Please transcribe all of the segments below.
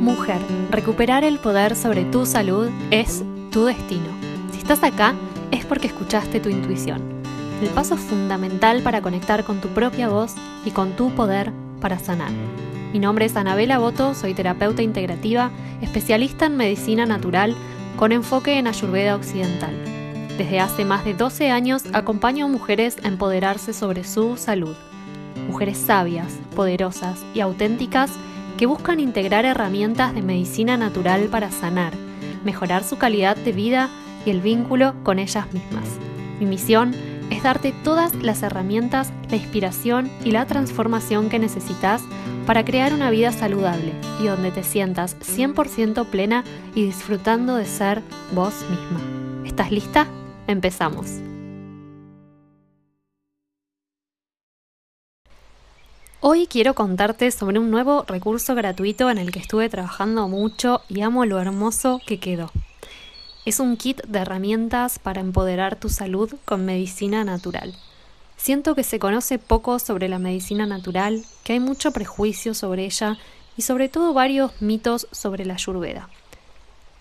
Mujer, recuperar el poder sobre tu salud es tu destino. Si estás acá es porque escuchaste tu intuición. El paso fundamental para conectar con tu propia voz y con tu poder para sanar. Mi nombre es Anabela Boto, soy terapeuta integrativa, especialista en medicina natural con enfoque en Ayurveda occidental. Desde hace más de 12 años acompaño a mujeres a empoderarse sobre su salud. Mujeres sabias, poderosas y auténticas que buscan integrar herramientas de medicina natural para sanar, mejorar su calidad de vida y el vínculo con ellas mismas. Mi misión es darte todas las herramientas, la inspiración y la transformación que necesitas para crear una vida saludable y donde te sientas 100% plena y disfrutando de ser vos misma. ¿Estás lista? Empezamos. Hoy quiero contarte sobre un nuevo recurso gratuito en el que estuve trabajando mucho y amo lo hermoso que quedó. Es un kit de herramientas para empoderar tu salud con medicina natural. Siento que se conoce poco sobre la medicina natural, que hay mucho prejuicio sobre ella y sobre todo varios mitos sobre la ayurveda.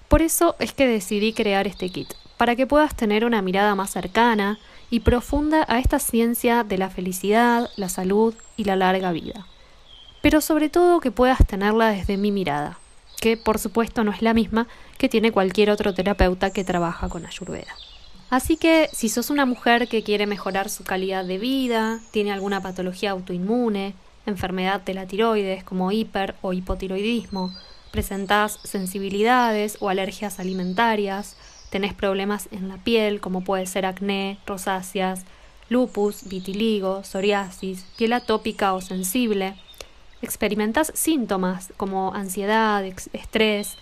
Por eso es que decidí crear este kit, para que puedas tener una mirada más cercana y profunda a esta ciencia de la felicidad, la salud y la larga vida. Pero sobre todo que puedas tenerla desde mi mirada, que por supuesto no es la misma que tiene cualquier otro terapeuta que trabaja con Ayurveda. Así que si sos una mujer que quiere mejorar su calidad de vida, tiene alguna patología autoinmune, enfermedad de la tiroides como hiper o hipotiroidismo, presentás sensibilidades o alergias alimentarias, tenés problemas en la piel, como puede ser acné, rosáceas, lupus, vitiligo, psoriasis, piel atópica o sensible, experimentas síntomas como ansiedad, estrés,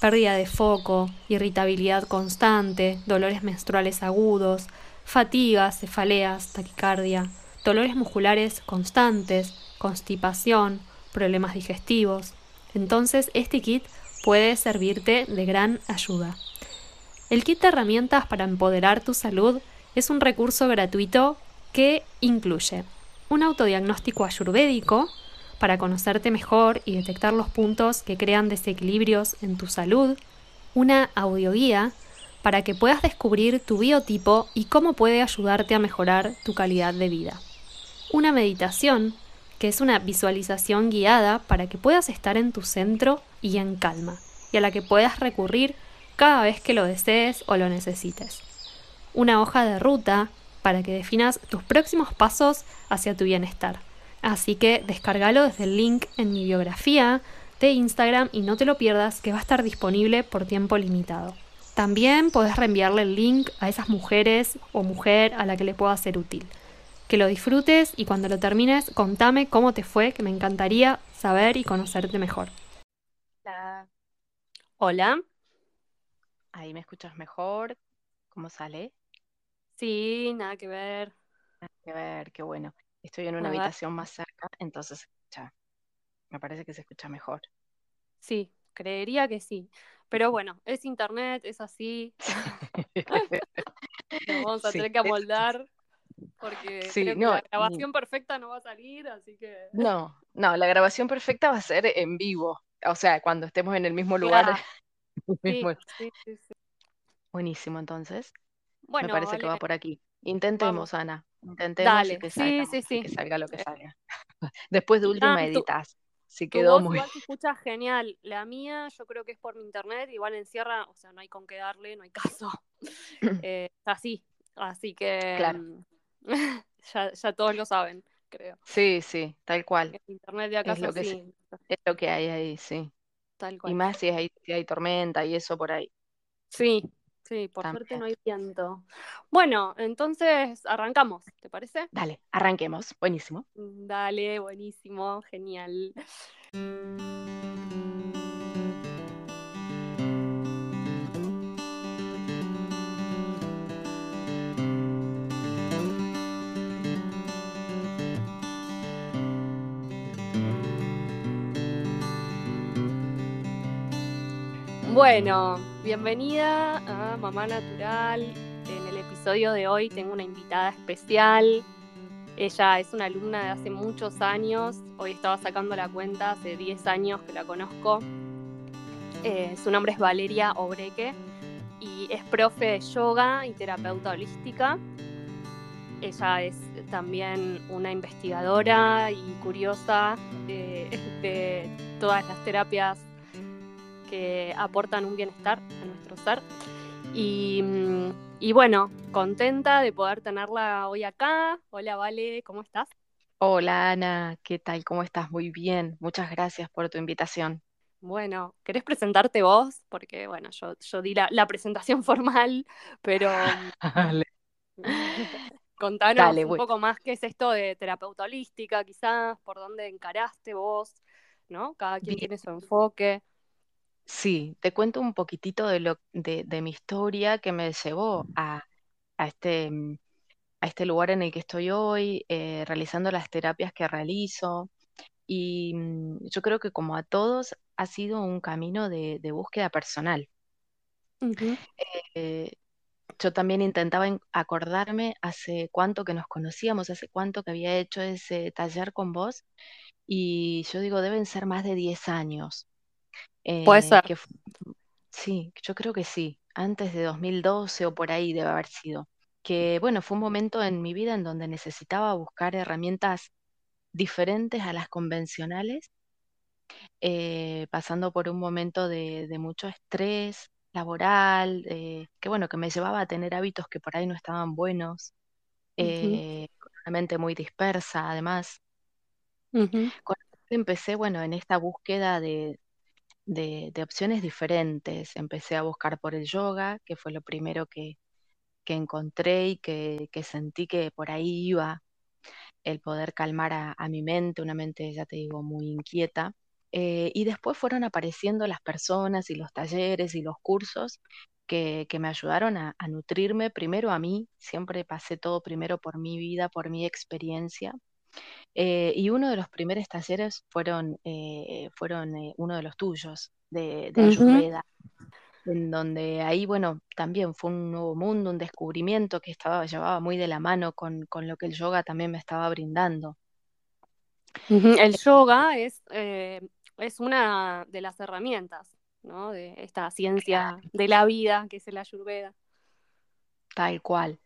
pérdida de foco, irritabilidad constante, dolores menstruales agudos, fatigas, cefaleas, taquicardia, dolores musculares constantes, constipación, problemas digestivos. Entonces este kit puede servirte de gran ayuda. El kit de herramientas para empoderar tu salud es un recurso gratuito que incluye un autodiagnóstico ayurvédico para conocerte mejor y detectar los puntos que crean desequilibrios en tu salud, una audioguía para que puedas descubrir tu biotipo y cómo puede ayudarte a mejorar tu calidad de vida. Una meditación, que es una visualización guiada para que puedas estar en tu centro y en calma, y a la que puedas recurrir cada vez que lo desees o lo necesites. Una hoja de ruta para que definas tus próximos pasos hacia tu bienestar. Así que descárgalo desde el link en mi biografía de Instagram y no te lo pierdas que va a estar disponible por tiempo limitado. También podés reenviarle el link a esas mujeres o mujer a la que le pueda ser útil. Que lo disfrutes y cuando lo termines contame cómo te fue, que me encantaría saber y conocerte mejor. Hola. Hola. Ahí me escuchas mejor. ¿Cómo sale? Sí, nada que ver. Nada que ver, qué bueno. Estoy en una habitación más cerca, entonces se escucha. Me parece que se escucha mejor. Sí, creería que sí. Pero bueno, es internet, es así. Nos vamos a tener que amoldar porque la grabación perfecta no va a salir, así que. No, no, la grabación perfecta va a ser en vivo. O sea, cuando estemos en el mismo lugar. Buenísimo, entonces. Bueno, me parece que va por aquí. Intentemos, Ana. Intentemos que, salga, que salga lo que salga. Después de última editas. Si quedó muy. Igual se escucha genial. La mía, yo creo que es por mi internet. Igual encierra, o sea, no hay con qué darle, no hay caso. eh, así. Así que. Claro. Mm, ya, ya todos lo saben, creo. Sí, sí, tal cual. internet de acá es lo, que es lo que hay ahí, sí. Y más si hay, hay tormenta y eso por ahí. Sí, sí, por suerte no hay viento. Bueno, entonces arrancamos, ¿te parece? Dale, arranquemos. Buenísimo. Dale, buenísimo, genial. Bueno, bienvenida a Mamá Natural. En el episodio de hoy tengo una invitada especial. Ella es una alumna de hace muchos años. Hoy estaba sacando la cuenta, hace 10 años que la conozco. Eh, su nombre es Valeria Obreque y es profe de yoga y terapeuta holística. Ella es también una investigadora y curiosa de, de todas las terapias que aportan un bienestar a nuestro ser. Y, y, bueno, contenta de poder tenerla hoy acá. Hola, Vale, ¿cómo estás? Hola, Ana, ¿qué tal? ¿Cómo estás? Muy bien. Muchas gracias por tu invitación. Bueno, ¿querés presentarte vos? Porque, bueno, yo, yo di la, presentación formal, pero contanos un poco más qué es esto de terapeuta holística, quizás, por dónde encaraste vos, ¿no? Cada quien tiene su enfoque. Sí, te cuento un poquitito de, lo, de, mi historia que me llevó a, este, mm, a este lugar en el que estoy hoy, eh, realizando las terapias que realizo. Y mm, yo creo que como a todos ha sido un camino de, búsqueda personal. Eh, yo también intentaba acordarme hace cuánto que nos conocíamos, hace cuánto que había hecho ese taller con vos. Y yo digo, deben ser más de 10 años. Puede eh, ser. sí, yo creo que sí. Antes de 2012 o por ahí debe haber sido. Que bueno, fue un momento en mi vida en donde necesitaba buscar herramientas diferentes a las convencionales, eh, pasando por un momento de, mucho estrés laboral, eh, que bueno, que me llevaba a tener hábitos que por ahí no estaban buenos, eh, con una mente muy dispersa, además. empecé, bueno, en esta búsqueda de, opciones diferentes. Empecé a buscar por el yoga, que fue lo primero que, encontré y que, que, sentí que por ahí iba el poder calmar a, mi mente, una mente, ya te digo, muy inquieta. Eh, y después fueron apareciendo las personas y los talleres y los cursos que, me ayudaron a, nutrirme primero a mí, siempre pasé todo primero por mi vida, por mi experiencia. Eh, y uno de los primeros talleres fueron, eh, fueron uno de los tuyos, de, de Ayurveda en donde ahí, bueno, también fue un nuevo mundo, un descubrimiento que estaba, llevaba muy de la mano con, lo que el yoga también me estaba brindando. El yoga es, eh, es una de las herramientas ¿no? de esta ciencia de la vida que es el ayurveda. Tal cual.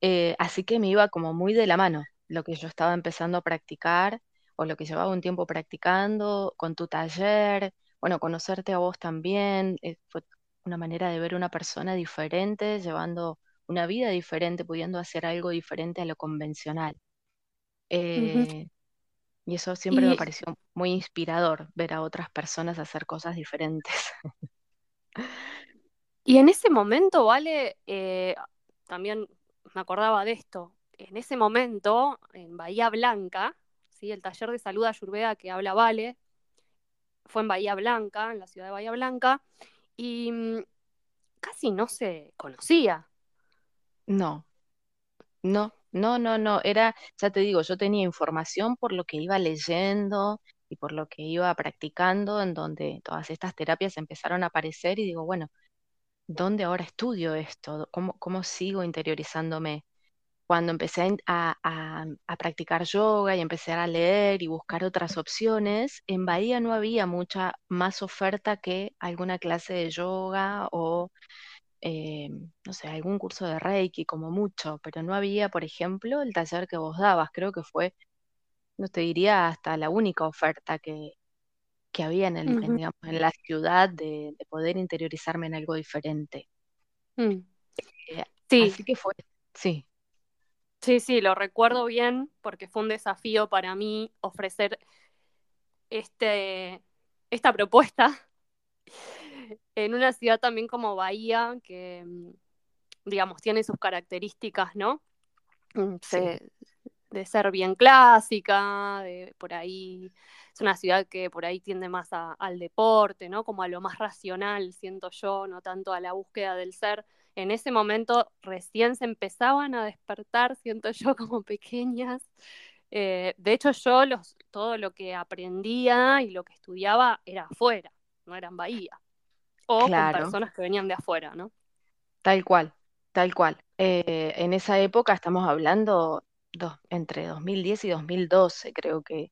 Eh, así que me iba como muy de la mano lo que yo estaba empezando a practicar o lo que llevaba un tiempo practicando con tu taller, bueno, conocerte a vos también, eh, fue una manera de ver una persona diferente, llevando una vida diferente, pudiendo hacer algo diferente a lo convencional. Eh, y eso siempre me pareció muy inspirador, ver a otras personas hacer cosas diferentes. y en ese momento, Vale, eh, también me acordaba de esto, en ese momento, en Bahía Blanca, ¿sí? el taller de salud ayurveda que habla Vale, fue en Bahía Blanca, en la ciudad de Bahía Blanca, y mm, casi no se conocía. No, no, no, no, no. Era, ya te digo, yo tenía información por lo que iba leyendo y por lo que iba practicando, en donde todas estas terapias empezaron a aparecer y digo, bueno, ¿dónde ahora estudio esto? ¿Cómo, cómo sigo interiorizándome? Cuando empecé a, a, practicar yoga y empecé a leer y buscar otras opciones, en Bahía no había mucha más oferta que alguna clase de yoga o, eh, no sé, algún curso de Reiki como mucho, pero no había, por ejemplo, el taller que vos dabas. Creo que fue, no te diría, hasta la única oferta que, había en, el, digamos, en la ciudad de, poder interiorizarme en algo diferente. Mm. Eh, sí. Así que fue, sí. Sí, sí, lo recuerdo bien porque fue un desafío para mí ofrecer este, esta propuesta en una ciudad también como Bahía, que, mm, digamos, tiene sus características, ¿no? Mm, de ser bien clásica, de por ahí, es una ciudad que por ahí tiende más al deporte, ¿no? Como a lo más racional, siento yo, no tanto a la búsqueda del ser en ese momento recién se empezaban a despertar, siento yo, como pequeñas. Eh, de hecho, yo los, todo lo que aprendía y lo que estudiaba era afuera, no era en Bahía. O con personas que venían de afuera, ¿no? Tal cual, tal cual. Eh, en esa época estamos hablando entre 2010 y 2012, creo que,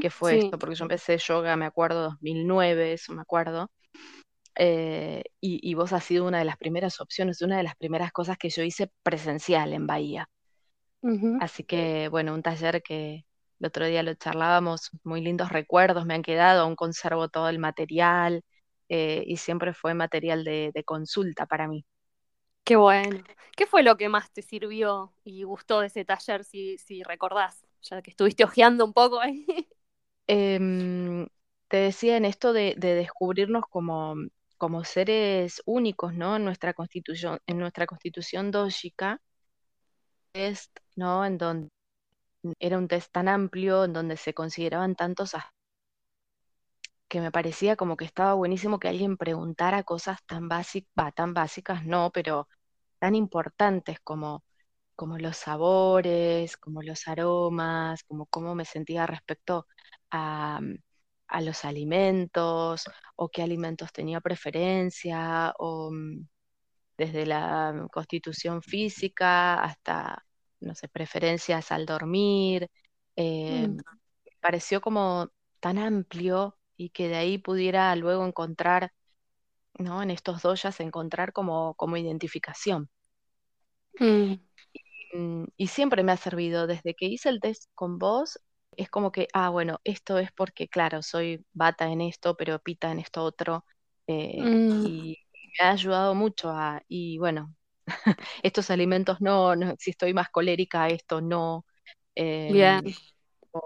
que fue esto, porque yo empecé yoga, me acuerdo, 2009, eso me acuerdo. Eh, y, y vos has sido una de las primeras opciones, una de las primeras cosas que yo hice presencial en Bahía. Así que, bueno, un taller que el otro día lo charlábamos, muy lindos recuerdos me han quedado, aún conservo todo el material eh, y siempre fue material de, de consulta para mí. Qué bueno. ¿Qué fue lo que más te sirvió y gustó de ese taller, si, si recordás? Ya que estuviste hojeando un poco ahí. Em, te decía en esto de, de descubrirnos como, como seres únicos, ¿no? En nuestra constitución, en nuestra constitución dójica, es, ¿no? En donde era un test tan amplio, en donde se consideraban tantos as- que me parecía como que estaba buenísimo que alguien preguntara cosas tan básicas, tan básicas no, pero tan importantes como, como los sabores, como los aromas, como cómo me sentía respecto a, a los alimentos, o qué alimentos tenía preferencia, o mm, desde la constitución física hasta, no sé, preferencias al dormir. eh, Mm, pareció como tan amplio y que de ahí pudiera luego encontrar, ¿no? En estos doyas encontrar como, como identificación. mm, Y siempre me ha servido, desde que hice el test con vos, es como que, ah, bueno, esto es porque, claro, soy bata en esto, pero pita en esto otro, eh, mm. y me ha ayudado mucho a, y bueno, estos alimentos no, no, si estoy más colérica, esto no, Bien. em, o,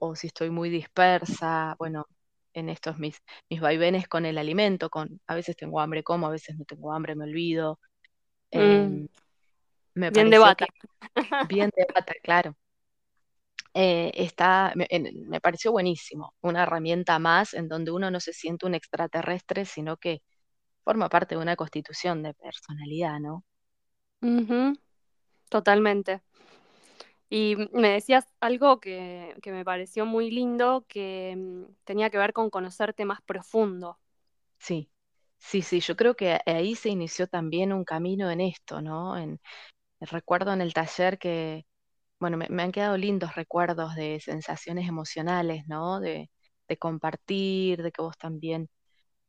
o- o si estoy muy dispersa, bueno, en estos mis, mis vaivenes con el alimento, con a veces tengo hambre, como, a veces no tengo hambre, me olvido. Mm, em, me Bien de bata. bien de bata, claro. Eh, está, me, me pareció buenísimo, una herramienta más en donde uno no se siente un extraterrestre, sino que forma parte de una constitución de personalidad, ¿no? Totalmente. Y me decías algo que, que me pareció muy lindo, que mm, tenía que ver con conocerte más profundo. Sí, sí, sí, yo creo que ahí se inició también un camino en esto, ¿no? En, recuerdo en el taller que Bueno, me, han quedado lindos recuerdos de sensaciones emocionales, ¿no? De, compartir, de que vos también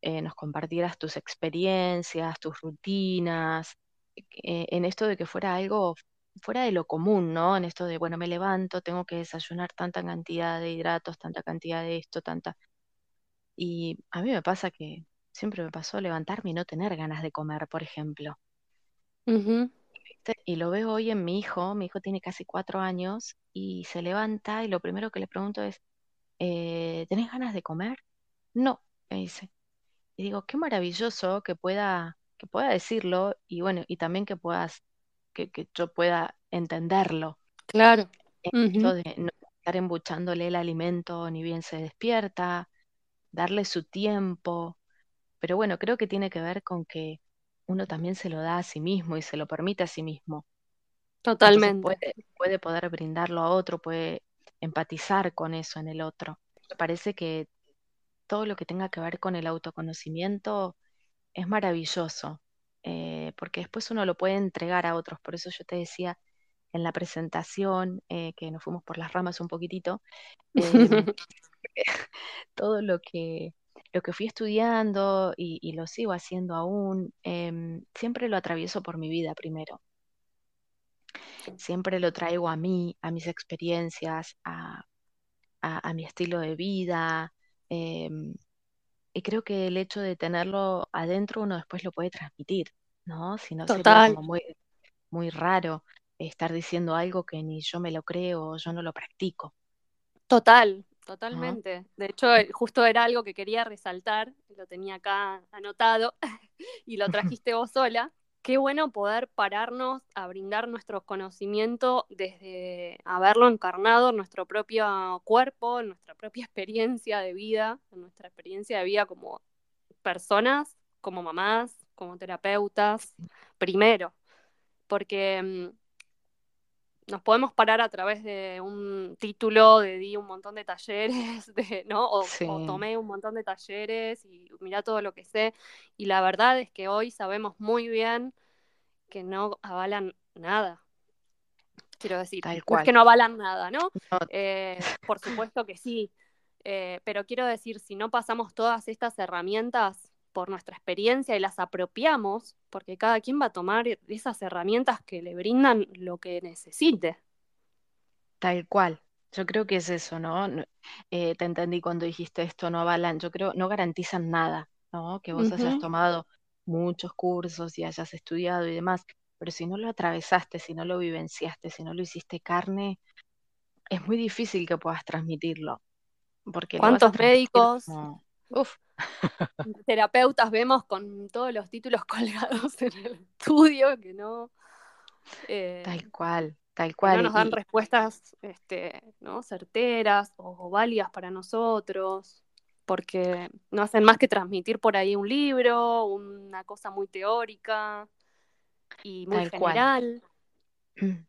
eh, nos compartieras tus experiencias, tus rutinas, eh, en esto de que fuera algo fuera de lo común, ¿no? En esto de, bueno, me levanto, tengo que desayunar tanta cantidad de hidratos, tanta cantidad de esto, tanta... Y a mí me pasa que siempre me pasó levantarme y no tener ganas de comer, por ejemplo. Y lo veo hoy en mi hijo, mi hijo tiene casi cuatro años y se levanta y lo primero que le pregunto es, eh, ¿tenés ganas de comer? No, me dice. Y digo, qué maravilloso que pueda, que pueda decirlo y bueno, y también que puedas, que, que yo pueda entenderlo. Claro. Esto de no estar embuchándole el alimento ni bien se despierta, darle su tiempo. Pero bueno, creo que tiene que ver con que uno también se lo da a sí mismo y se lo permite a sí mismo. Totalmente. puede, puede poder brindarlo a otro, puede empatizar con eso en el otro. Me parece que todo lo que tenga que ver con el autoconocimiento es maravilloso, eh, porque después uno lo puede entregar a otros. Por eso yo te decía en la presentación, eh, que nos fuimos por las ramas un poquitito, em, todo lo que, lo que fui estudiando y, y lo sigo haciendo aún, em, siempre lo atravieso por mi vida primero. Siempre lo traigo a mí, a mis experiencias, a, a- a mi estilo de vida. em, y creo que el hecho de tenerlo adentro uno después lo puede transmitir, ¿no? Si no sería como muy, muy raro estar diciendo algo que ni yo me lo creo o yo no lo practico, Total, totalmente. De hecho, eh, justo era algo que quería resaltar, lo tenía acá anotado y lo trajiste vos sola. Qué bueno poder pararnos a brindar nuestro conocimiento desde haberlo encarnado en nuestro propio cuerpo, en nuestra propia experiencia de vida, en nuestra experiencia de vida como personas, como mamás, como terapeutas, primero, porque mm, nos podemos parar a través de un título, de di un montón de talleres, de, ¿no? O, tomé un montón de talleres y mirá todo lo que sé. Y la verdad es que hoy sabemos muy bien que no avalan nada. Quiero decir, tal no es que no avalan nada, ¿no? No, Eh, por supuesto que sí. Eh, pero quiero decir, si no pasamos todas estas herramientas, por nuestra experiencia y las apropiamos, porque cada quien va a tomar esas herramientas que le brindan lo que necesite. Tal cual. Yo creo que es eso, ¿no? Eh, te entendí cuando dijiste esto, no avalan, yo creo, no garantizan nada, ¿no? Que vos hayas tomado muchos cursos y hayas estudiado y demás, pero si no lo atravesaste, si no lo vivenciaste, si no lo hiciste carne, es muy difícil que puedas transmitirlo. Porque ¿Cuántos médicos, terapeutas vemos con todos los títulos colgados en el estudio que no... Eh, tal cual, tal cual. No nos dan respuestas este, ¿no? certeras o, válidas para nosotros, porque no hacen más que transmitir por ahí un libro, una cosa muy teórica y muy general.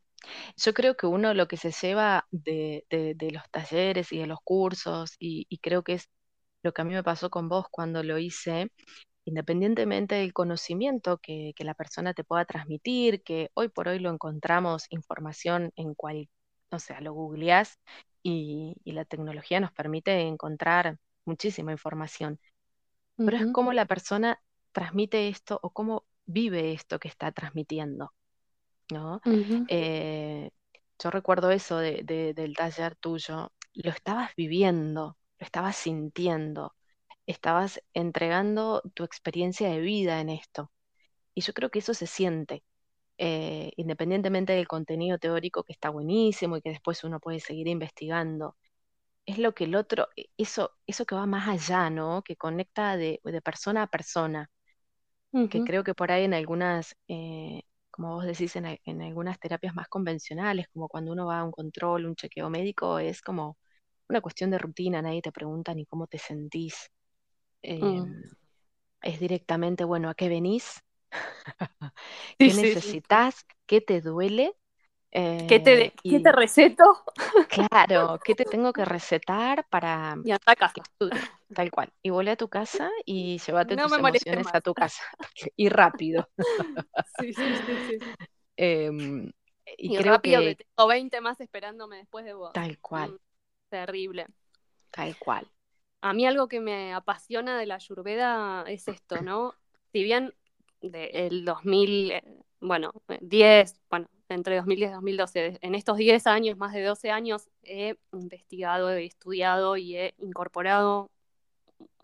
Yo creo que uno lo que se lleva de, los talleres y de los cursos, y, creo que es lo que a mí me pasó con vos cuando lo hice, independientemente del conocimiento que, la persona te pueda transmitir, que hoy por hoy lo encontramos información en cual, o sea, lo googleás y, la tecnología nos permite encontrar muchísima información. Pero es cómo la persona transmite esto o cómo vive esto que está transmitiendo. ¿no? Eh, yo recuerdo eso del taller tuyo, lo estabas viviendo, lo estabas sintiendo, estabas entregando tu experiencia de vida en esto. Y yo creo que eso se siente, eh, independientemente del contenido teórico que está buenísimo y que después uno puede seguir investigando. Es lo que el otro, e, eso, eso que va más allá, ¿no? Que conecta de, persona a persona. Que creo que por ahí en algunas eh, como vos decís, en, algunas terapias más convencionales, como cuando uno va a un control, un chequeo médico, es como una cuestión de rutina, nadie te pregunta ni cómo te sentís. Mm. Em, es directamente, bueno, ¿a qué venís? ¿Qué necesitas? ¿Qué te duele? ¿Qué, te, eh, ¿Qué, te, receto? Claro, ¿qué te tengo que recetar para y anda a casa. Tal cual. Y vuelve a tu casa y llévate tus emociones a tu casa. y rápido. Sí, sí, sí. sí. Em, y, creo rápido que... tengo 20 más esperándome después de vos. Tal cual. Mm, terrible. Tal cual. A mí algo que me apasiona de la Ayurveda es esto, ¿no? Si bien del 2000, eh, bueno, 10, bueno, entre 2010 y 2012. En estos 10 años, más de 12 años, he investigado, he estudiado y he incorporado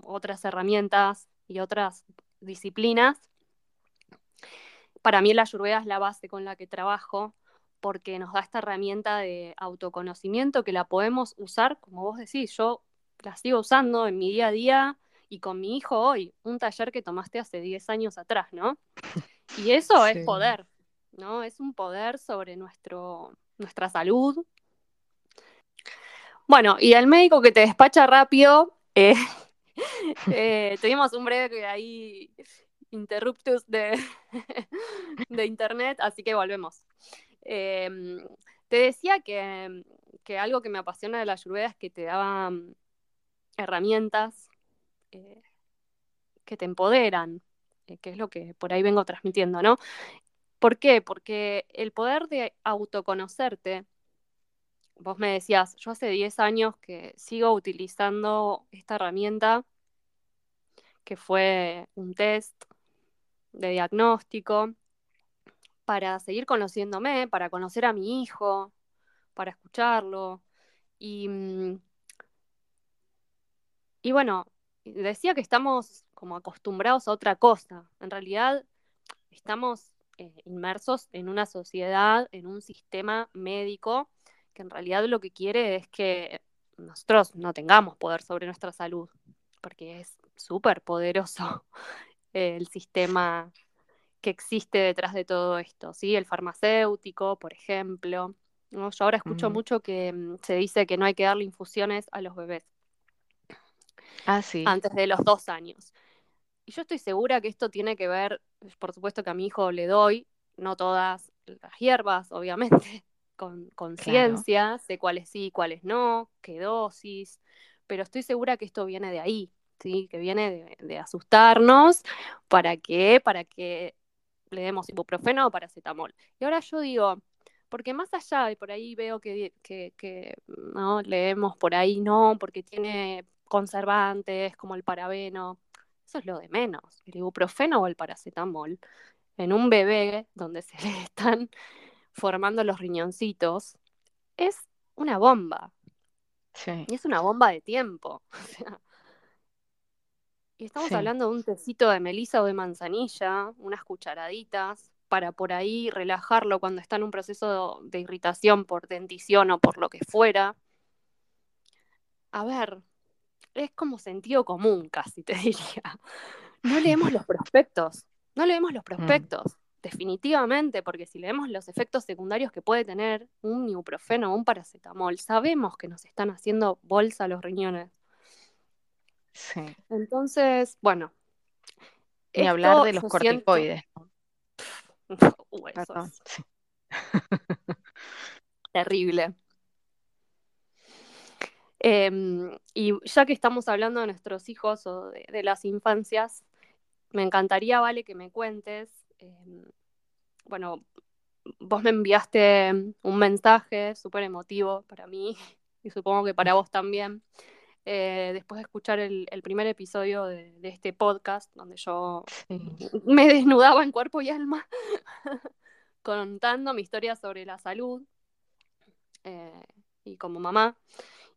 otras herramientas y otras disciplinas. Para mí la ayurveda es la base con la que trabajo porque nos da esta herramienta de autoconocimiento que la podemos usar, como vos decís, yo la sigo usando en mi día a día y con mi hijo hoy, un taller que tomaste hace 10 años atrás, ¿no? Y eso es poder, ¿no? Es un poder sobre nuestro, nuestra salud. Bueno, y el médico que te despacha rápido, eh, eh, tuvimos un breve ahí interruptus de, de internet, así que volvemos. Em, te decía que, algo que me apasiona de la ayurveda es que te daba mm, herramientas eh, que te empoderan, que es lo que por ahí vengo transmitiendo, ¿no? ¿Por qué? Porque el poder de autoconocerte, vos me decías, yo hace 10 años que sigo utilizando esta herramienta, que fue un test de diagnóstico, para seguir conociéndome, para conocer a mi hijo, para escucharlo. Y, mm, y bueno, decía que estamos como acostumbrados a otra cosa. En realidad, estamos eh, inmersos en una sociedad, en un sistema médico que en realidad lo que quiere es que nosotros no tengamos poder sobre nuestra salud, porque es súper poderoso el sistema que existe detrás de todo esto, ¿sí? El farmacéutico, por ejemplo. Yo ahora escucho mucho que mm, se dice que no hay que darle infusiones a los bebés. Ah, sí. Antes de los dos años. Y yo estoy segura que esto tiene que ver, por supuesto que a mi hijo le doy, no todas las hierbas, obviamente, con conciencia, sé cuáles sí, cuáles no, qué dosis, pero estoy segura que esto viene de ahí, ¿sí? que viene de, asustarnos, ¿para qué? Para que le demos ibuprofeno o paracetamol. Y ahora yo digo, porque más allá, de por ahí veo que, que, que no leemos por ahí, no, porque tiene conservantes como el parabeno, eso es lo de menos. El ibuprofeno o el paracetamol en un bebé donde se le están formando los riñoncitos es una bomba. Sí, Y es una bomba de tiempo. O sea, y estamos sí, hablando de un tecito de melisa o de manzanilla, unas cucharaditas, para por ahí relajarlo cuando está en un proceso de irritación por dentición o por lo que fuera. A ver, es como sentido común casi, te diría. No leemos los prospectos, no leemos los mm, prospectos, definitivamente, porque si leemos los efectos secundarios que puede tener un ibuprofeno o un paracetamol, sabemos que nos están haciendo bolsa los riñones. Sí. Entonces, bueno, Ni hablar de los siento, corticoides. Uh, eso es sí. terrible. Em, y ya que estamos hablando de nuestros hijos o de, de las infancias, me encantaría, Vale, que me cuentes. em, bueno, vos me enviaste un mensaje súper emotivo para mí y supongo que para vos también. Eh, después de escuchar el, el primer episodio de, de este podcast, donde yo me desnudaba en cuerpo y alma contando mi historia sobre la salud eh, y como mamá.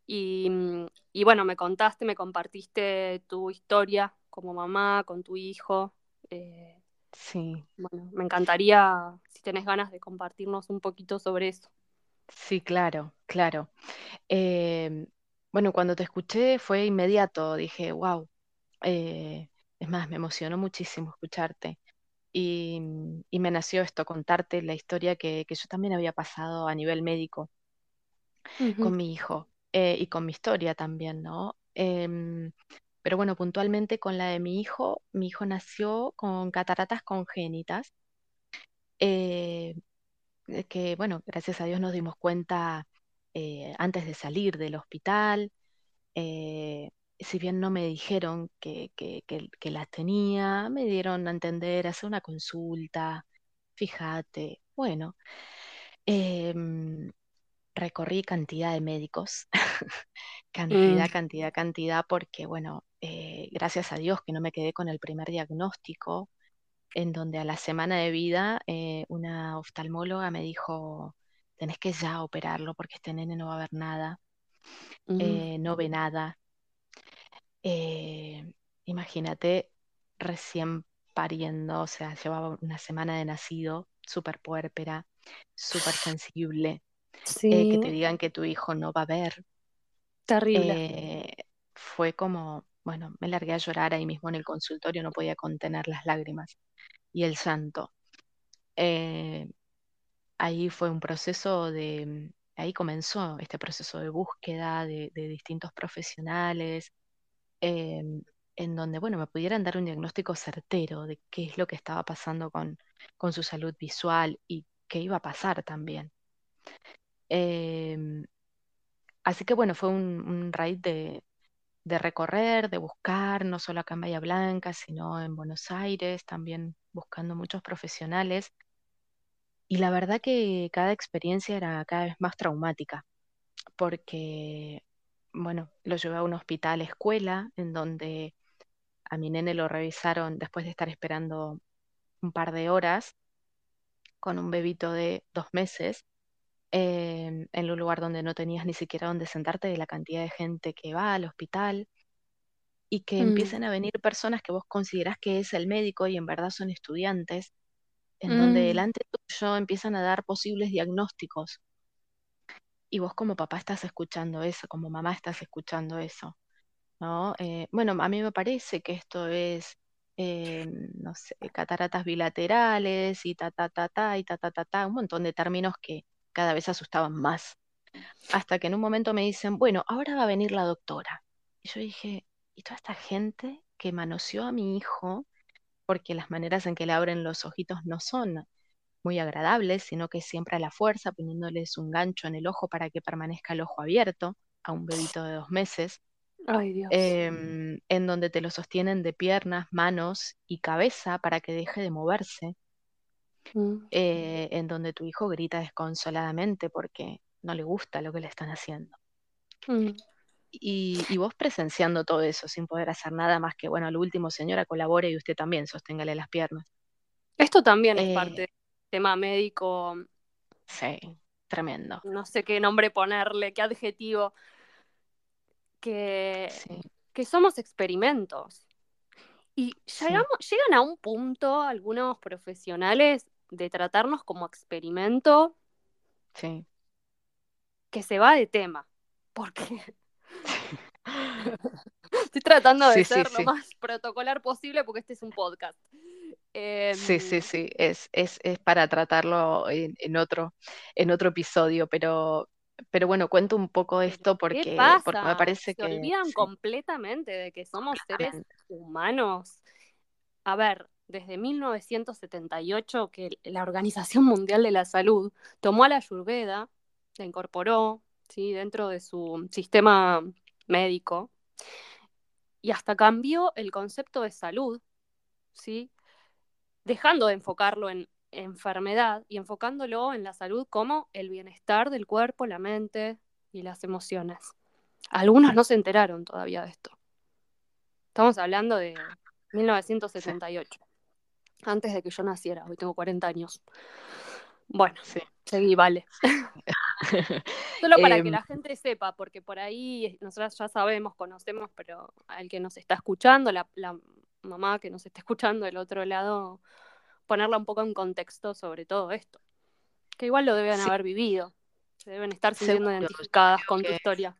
Y, mm, y bueno, me contaste, me compartiste tu historia como mamá, con tu hijo. eh, sí, bueno, me encantaría, si tenés ganas de compartirnos un poquito sobre eso. sí, claro, claro. Em, bueno, cuando te escuché fue inmediato, dije, wow. es más, me emocionó muchísimo escucharte. Y, y me nació esto, contarte la historia que, que yo también había pasado a nivel médico Ujú, con mi hijo eh, y con mi historia también, ¿no? Em, pero bueno, puntualmente con la de mi hijo, mi hijo nació con cataratas congénitas, eh, eh, que bueno, gracias a Dios nos dimos cuenta eh, antes de salir del hospital. eh, si bien no me dijeron que, que, que, que las tenía, me dieron a entender, hacer una consulta, fíjate, bueno. em, recorrí cantidad de médicos, mm, cantidad, cantidad, cantidad, porque bueno, eh, gracias a Dios que no me quedé con el primer diagnóstico, en donde a la semana de vida eh, una oftalmóloga me dijo, tenés que ya operarlo porque este nene no va a ver nada, eh, no ve nada. Eh, imagínate, recién pariendo, o sea, llevaba una semana de nacido, súper puérpera, súper sensible eh, que te digan que tu hijo no va a ver, terrible. fue como, bueno, me largué a llorar ahí mismo en el consultorio, no podía contener las lágrimas y el llanto. Eh, ahí fue un proceso de, ahí comenzó este proceso de búsqueda de, distintos profesionales, eh, en donde, bueno, me pudieran dar un diagnóstico certero de qué es lo que estaba pasando con, con su salud visual y qué iba a pasar también. Em, así que bueno, fue un, un raíz de, de recorrer, de buscar, no solo acá en Bahía Blanca, sino en Buenos Aires, también buscando muchos profesionales. Y la verdad que cada experiencia era cada vez más traumática, porque, bueno, lo llevé a un hospital escuela, en donde a mi nene lo revisaron después de estar esperando un par de horas con un bebito de dos meses, em, en un lugar donde no tenías ni siquiera donde sentarte de la cantidad de gente que va al hospital. y que Mm, empiecen a venir personas que vos considerás que es el médico y en verdad son estudiantes, en donde mm, delante tuyo empiezan a dar posibles diagnósticos y vos como papá estás escuchando eso, como mamá estás escuchando eso, ¿no? Eh, bueno, a mí me parece que esto es, eh, no sé, cataratas bilaterales y ta, ta, ta, ta, y ta, ta, ta, ta, un montón de términos que cada vez asustaban más. Hasta que en un momento me dicen, bueno, ahora va a venir la doctora. Y yo dije, ¿y toda esta gente que manoseó a mi hijo? porque las maneras en que le abren los ojitos no son muy agradables, sino que siempre a la fuerza, poniéndoles un gancho en el ojo para que permanezca el ojo abierto a un bebito de dos meses, Ay, Dios. em, en donde te lo sostienen de piernas, manos y cabeza para que deje de moverse, Mm, eh, en donde tu hijo grita desconsoladamente porque no le gusta lo que le están haciendo. mm. Y, y vos presenciando todo eso sin poder hacer nada más que, bueno, al último, señora, colabore y usted también, sosténgale las piernas. Esto también es Eh, parte tema médico, sí, tremendo. no sé qué nombre ponerle, qué adjetivo, que, Sí, que somos experimentos. Y sí, llegamos, llegan a un punto algunos profesionales de tratarnos como experimento sí. que se va de tema. Porque estoy tratando de Sí, sí, ser lo sí. más protocolar posible porque este es un podcast. Em, Sí, sí, sí, es, es, es para tratarlo en, en otro, en otro episodio, pero, pero bueno, cuento un poco pero esto ¿qué porque, porque me parece Se que olvidan sí, completamente de que somos seres humanos. A ver, desde 1978 que la Organización Mundial de la Salud tomó a la Ayurveda, la incorporó ¿sí? dentro de su sistema médico y hasta cambió el concepto de salud, ¿sí? Dejando de enfocarlo en enfermedad y enfocándolo en la salud como el bienestar del cuerpo, la mente y las emociones. Algunos no se enteraron todavía de esto. Estamos hablando de Sí, 1978, antes de que yo naciera, hoy tengo 40 años. Bueno, sí. seguí, vale. Solo para que Em, la gente sepa, porque por ahí nosotros ya sabemos, conocemos, pero al que nos está escuchando, la, la mamá que nos está escuchando del otro lado, ponerla un poco en contexto sobre todo esto. Que igual lo deben sí, haber vivido, se deben estar sintiendo seguro, identificadas con tu que historia.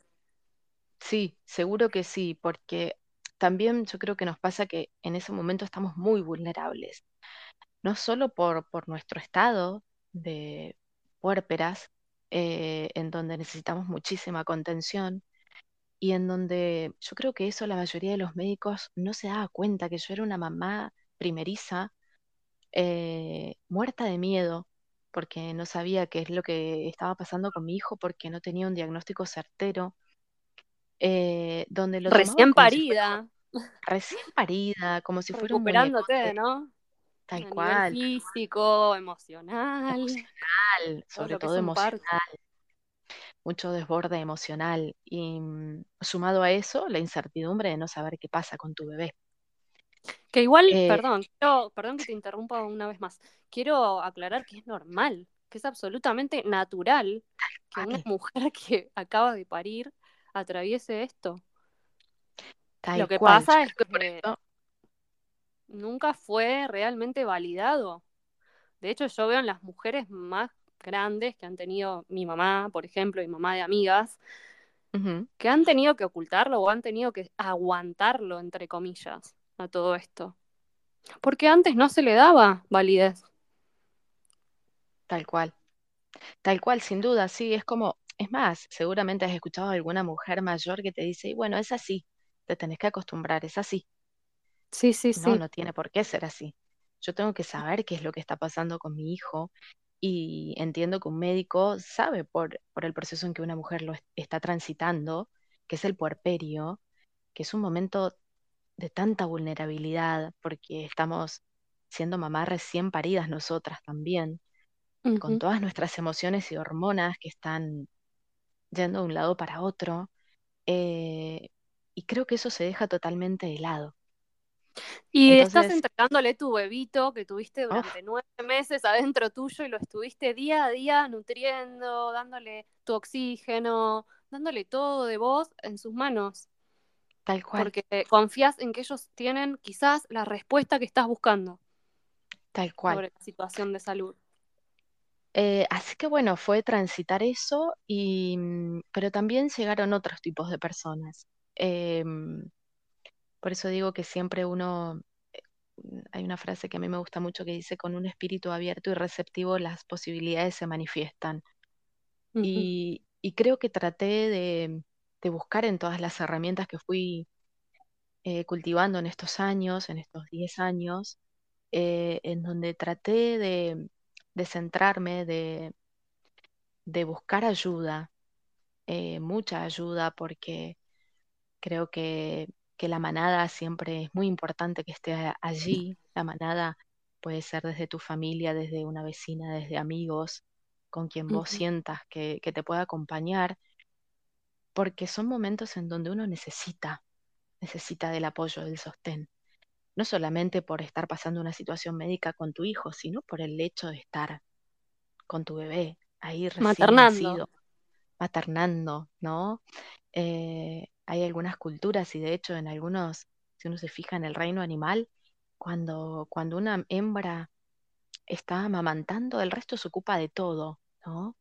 sí, seguro que sí, porque también yo creo que nos pasa que en ese momento estamos muy vulnerables, no solo por, por nuestro estado de puérperas, eh, en donde necesitamos muchísima contención, y en donde yo creo que eso la mayoría de los médicos no se daba cuenta, que yo era una mamá primeriza, eh, muerta de miedo, porque no sabía qué es lo que estaba pasando con mi hijo, porque no tenía un diagnóstico certero, eh, donde lo Recién como si fuera parida, recién parida, como si fuera un recuperándote, ¿no? tal A nivel cual, físico, emocional, emocional, sobre todo parto. Mucho desborde emocional, y mm, sumado a eso, la incertidumbre de no saber qué pasa con tu bebé. Que igual, Eh, perdón, quiero- perdón que te interrumpa una vez más. Quiero aclarar que es normal, que es absolutamente natural que una mujer que acaba de parir atraviese esto. Lo que cual. Pasa es que nunca fue realmente validado. De hecho, yo veo en las mujeres más grandes que han tenido mi mamá, por ejemplo, y mamá de amigas, que han tenido que ocultarlo o han tenido que aguantarlo, entre comillas, a todo esto. Porque antes no se le daba validez. tal cual. Tal cual, sin duda, sí, es como, es más, seguramente has escuchado a alguna mujer mayor que te dice, y bueno, es así, te tenés que acostumbrar, es así. Sí, sí, No, sí. no tiene por qué ser así. Yo tengo que saber qué es lo que está pasando con mi hijo y entiendo que un médico sabe por, por el proceso en que una mujer lo est- está transitando, que es el puerperio, que es un momento de tanta vulnerabilidad porque estamos siendo mamás recién paridas nosotras también, con todas nuestras emociones y hormonas que están yendo de un lado para otro, eh, y creo que eso se deja totalmente de lado. Y estás entregándole tu bebito que tuviste oh, durante nueve meses adentro tuyo y lo estuviste día a día nutriendo, dándole tu oxígeno, dándole todo de vos en sus manos, tal cual, porque confías en que ellos tienen quizás la respuesta que estás buscando tal cual. sobre la situación de salud. Eh, así que bueno, fue transitar eso, y, mm, pero también llegaron otros tipos de personas. Em, por eso digo que siempre uno, eh, hay una frase que a mí me gusta mucho que dice, con un espíritu abierto y receptivo las posibilidades se manifiestan. Y, y creo que traté de, de buscar en todas las herramientas que fui eh, cultivando en estos años, en estos 10 años, eh, en donde traté de, de centrarme, de, de buscar ayuda, eh, mucha ayuda, porque creo que, que la manada siempre es muy importante que esté allí. La manada puede ser desde tu familia, desde una vecina, desde amigos, con quien vos sientas que, que te pueda acompañar porque son momentos en donde uno necesita, necesita del apoyo, del sostén. No solamente por estar pasando una situación médica con tu hijo, sino por el hecho de estar con tu bebé ahí recién Maternando. nacido, maternando, ¿no? Eh, hay algunas culturas y de hecho en algunos, si uno se fija en el reino animal, cuando, cuando una hembra está amamantando, el resto se ocupa de todo, ¿no?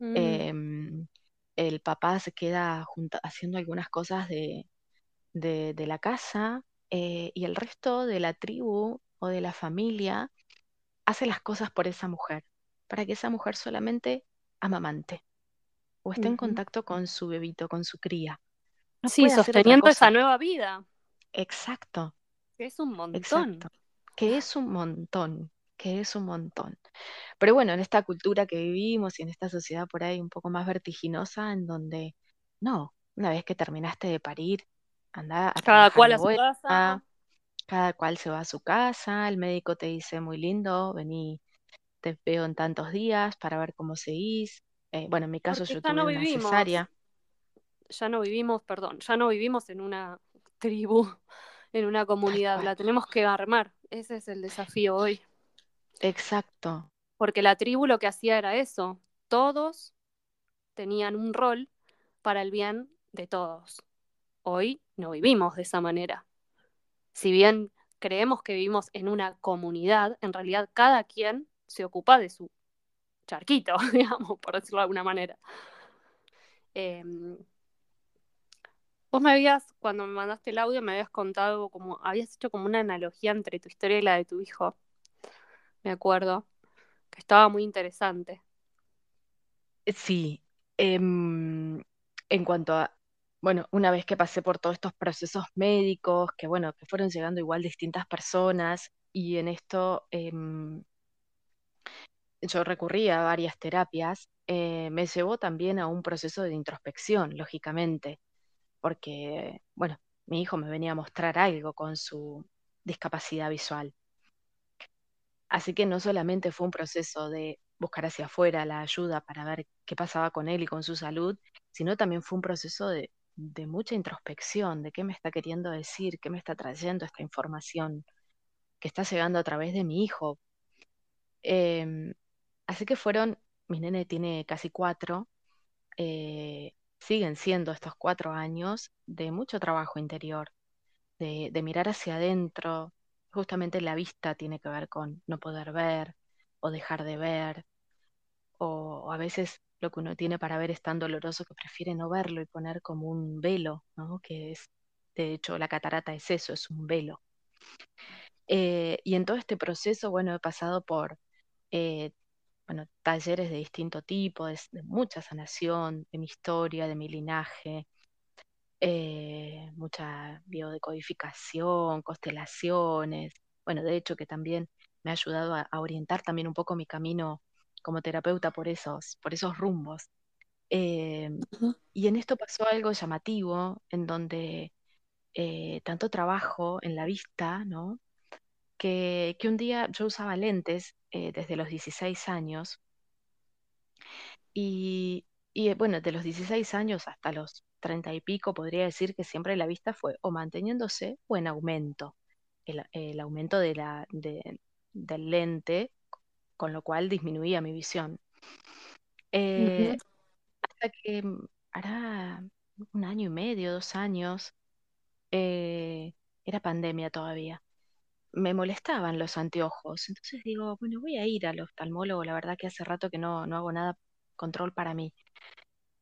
Mm, Em, el papá se queda haciendo algunas cosas de, de- de la casa eh, y el resto de la tribu o de la familia hace las cosas por esa mujer, para que esa mujer solamente amamante o esté en contacto con su bebito, con su cría. No Sí, sosteniendo esa nueva vida, Exacto, que es un montón. exacto. Que es un montón, que es un montón. Pero bueno, en esta cultura que vivimos y en esta sociedad por ahí un poco más vertiginosa, en donde no, una vez que terminaste de parir, anda a Cada cual a su vuelta, casa, cada cual se va a su casa, el médico te dice muy lindo, vení, te veo en tantos días para ver cómo seguís. Eh, bueno, en mi caso porque yo no tuve una vivimos, cesárea. Ya no vivimos, perdón, ya no vivimos en una tribu, en una comunidad, la tenemos que armar. Ese es el desafío hoy. Exacto, Porque la tribu lo que hacía era eso, todos tenían un rol para el bien de todos. Hoy no vivimos de esa manera. Si bien creemos que vivimos en una comunidad, en realidad cada quien se ocupa de su charquito, digamos, por decirlo de alguna manera. Eh, vos me habías, cuando me mandaste el audio, me habías contado como, habías hecho como una analogía entre tu historia y la de tu hijo, me acuerdo, que estaba muy interesante. sí. Em, en cuanto a, bueno, una vez que pasé por todos estos procesos médicos, que bueno, que fueron llegando igual distintas personas, y en esto em, yo recurrí a varias terapias, eh, me llevó también a un proceso de introspección, lógicamente, porque, bueno, mi hijo me venía a mostrar algo con su discapacidad visual. Así que no solamente fue un proceso de buscar hacia afuera la ayuda para ver qué pasaba con él y con su salud, sino también fue un proceso de, mucha introspección, de qué me está queriendo decir, qué me está trayendo esta información que está llegando a través de mi hijo. Em, así que fueron, mi nene tiene casi cuatro, eh, siguen siendo estos cuatro años de mucho trabajo interior, de, mirar hacia adentro. Justamente la vista tiene que ver con no poder ver o dejar de ver, o, o a veces lo que uno tiene para ver es tan doloroso que prefiere no verlo y poner como un velo, ¿no? Que es, de hecho, la catarata es eso, es un velo. Eh, y en todo este proceso, bueno, he pasado por eh, bueno, talleres de distinto tipo, de, de mucha sanación, de mi historia, de mi linaje, eh, mucha biodecodificación, constelaciones. Bueno, de hecho que también me ha ayudado a, a orientar también un poco mi camino como terapeuta por esos, por esos rumbos. Eh, y en esto pasó algo llamativo, en donde eh, tanto trabajo en la vista, ¿no? Que, que un día yo usaba lentes eh, desde los 16 años y, y, eh, bueno, de los 16 años hasta los 30 y pico podría decir que siempre la vista fue o manteniéndose o en aumento, el, el aumento de la, de- del lente, con lo cual disminuía mi visión. Eh, hasta que mm, hará un año y medio, dos años, eh, era pandemia todavía. Me molestaban los anteojos, entonces digo, bueno, voy a ir al oftalmólogo, la verdad que hace rato que no, no hago nada control para mí.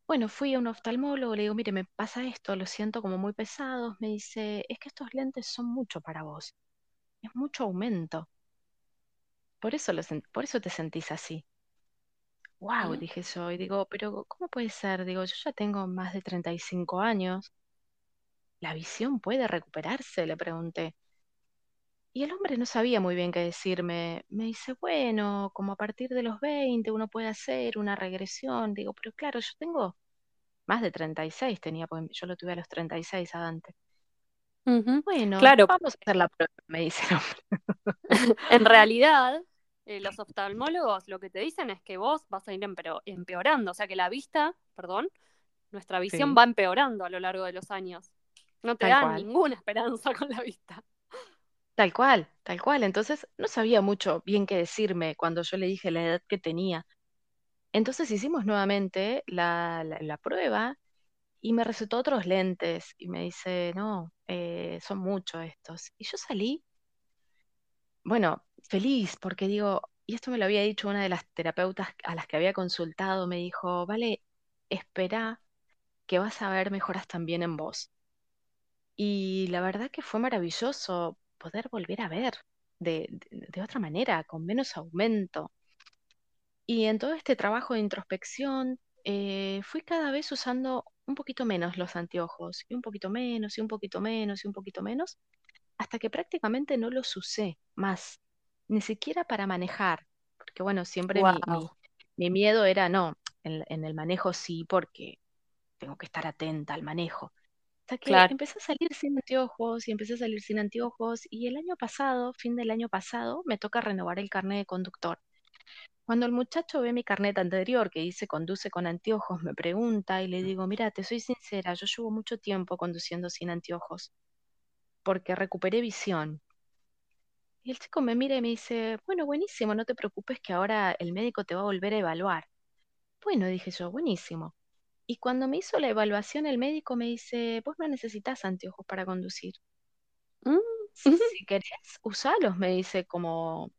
Bueno, fui a un oftalmólogo, le digo, mire, me pasa esto, lo siento como muy pesados. Me dice, es que estos lentes son mucho para vos, es mucho aumento, por eso, lo por eso te sentís así. Wow, dije yo, y digo, pero ¿cómo puede ser? Digo, yo ya tengo más de 35 años, ¿la visión puede recuperarse? Le pregunté. Y el hombre no sabía muy bien qué decirme. Me dice, bueno, como a partir de los 20 uno puede hacer una regresión. Digo, pero claro, yo tengo más de 36 tenía, porque yo lo tuve a los 36 a Dante. Ujú. Bueno, Claro, vamos a hacer la prueba, me dice el hombre. en realidad, eh, los oftalmólogos lo que te dicen es que vos vas a ir empeorando, o sea que la vista, perdón, nuestra visión Sí, va empeorando a lo largo de los años. No te tal dan cual. ninguna esperanza con la vista. Tal cual, tal cual. Entonces no sabía mucho bien qué decirme cuando yo le dije la edad que tenía. Entonces hicimos nuevamente la, la- prueba y me recetó otros lentes y me dice, no, eh, son muchos estos. Y yo salí, bueno, feliz porque digo, y esto me lo había dicho una de las terapeutas a las que había consultado, me dijo, vale, espera que vas a ver mejoras también en vos. Y la verdad que fue maravilloso poder volver a ver de, de- de otra manera, con menos aumento. Y en todo este trabajo de introspección, eh, fui cada vez usando un poquito menos los anteojos, y un poquito menos, y un poquito menos, y un poquito menos, hasta que prácticamente no los usé más, ni siquiera para manejar, porque bueno, siempre mi, mi, miedo era, no, en, en el manejo sí, porque tengo que estar atenta al manejo. Hasta que claro. empecé a salir sin anteojos y empecé a salir sin anteojos y el año pasado, fin del año pasado, me toca renovar el carnet de conductor. Cuando el muchacho ve mi carnet anterior que dice conduce con anteojos, me pregunta y le digo, mira, te soy sincera, yo llevo mucho tiempo conduciendo sin anteojos porque recuperé visión. Y el chico me mira y me dice, bueno, buenísimo, no te preocupes que ahora el médico te va a volver a evaluar. Bueno, dije yo, buenísimo. Y cuando me hizo la evaluación, el médico me dice, vos no necesitas anteojos para conducir. Si querés, usalos, me dice, como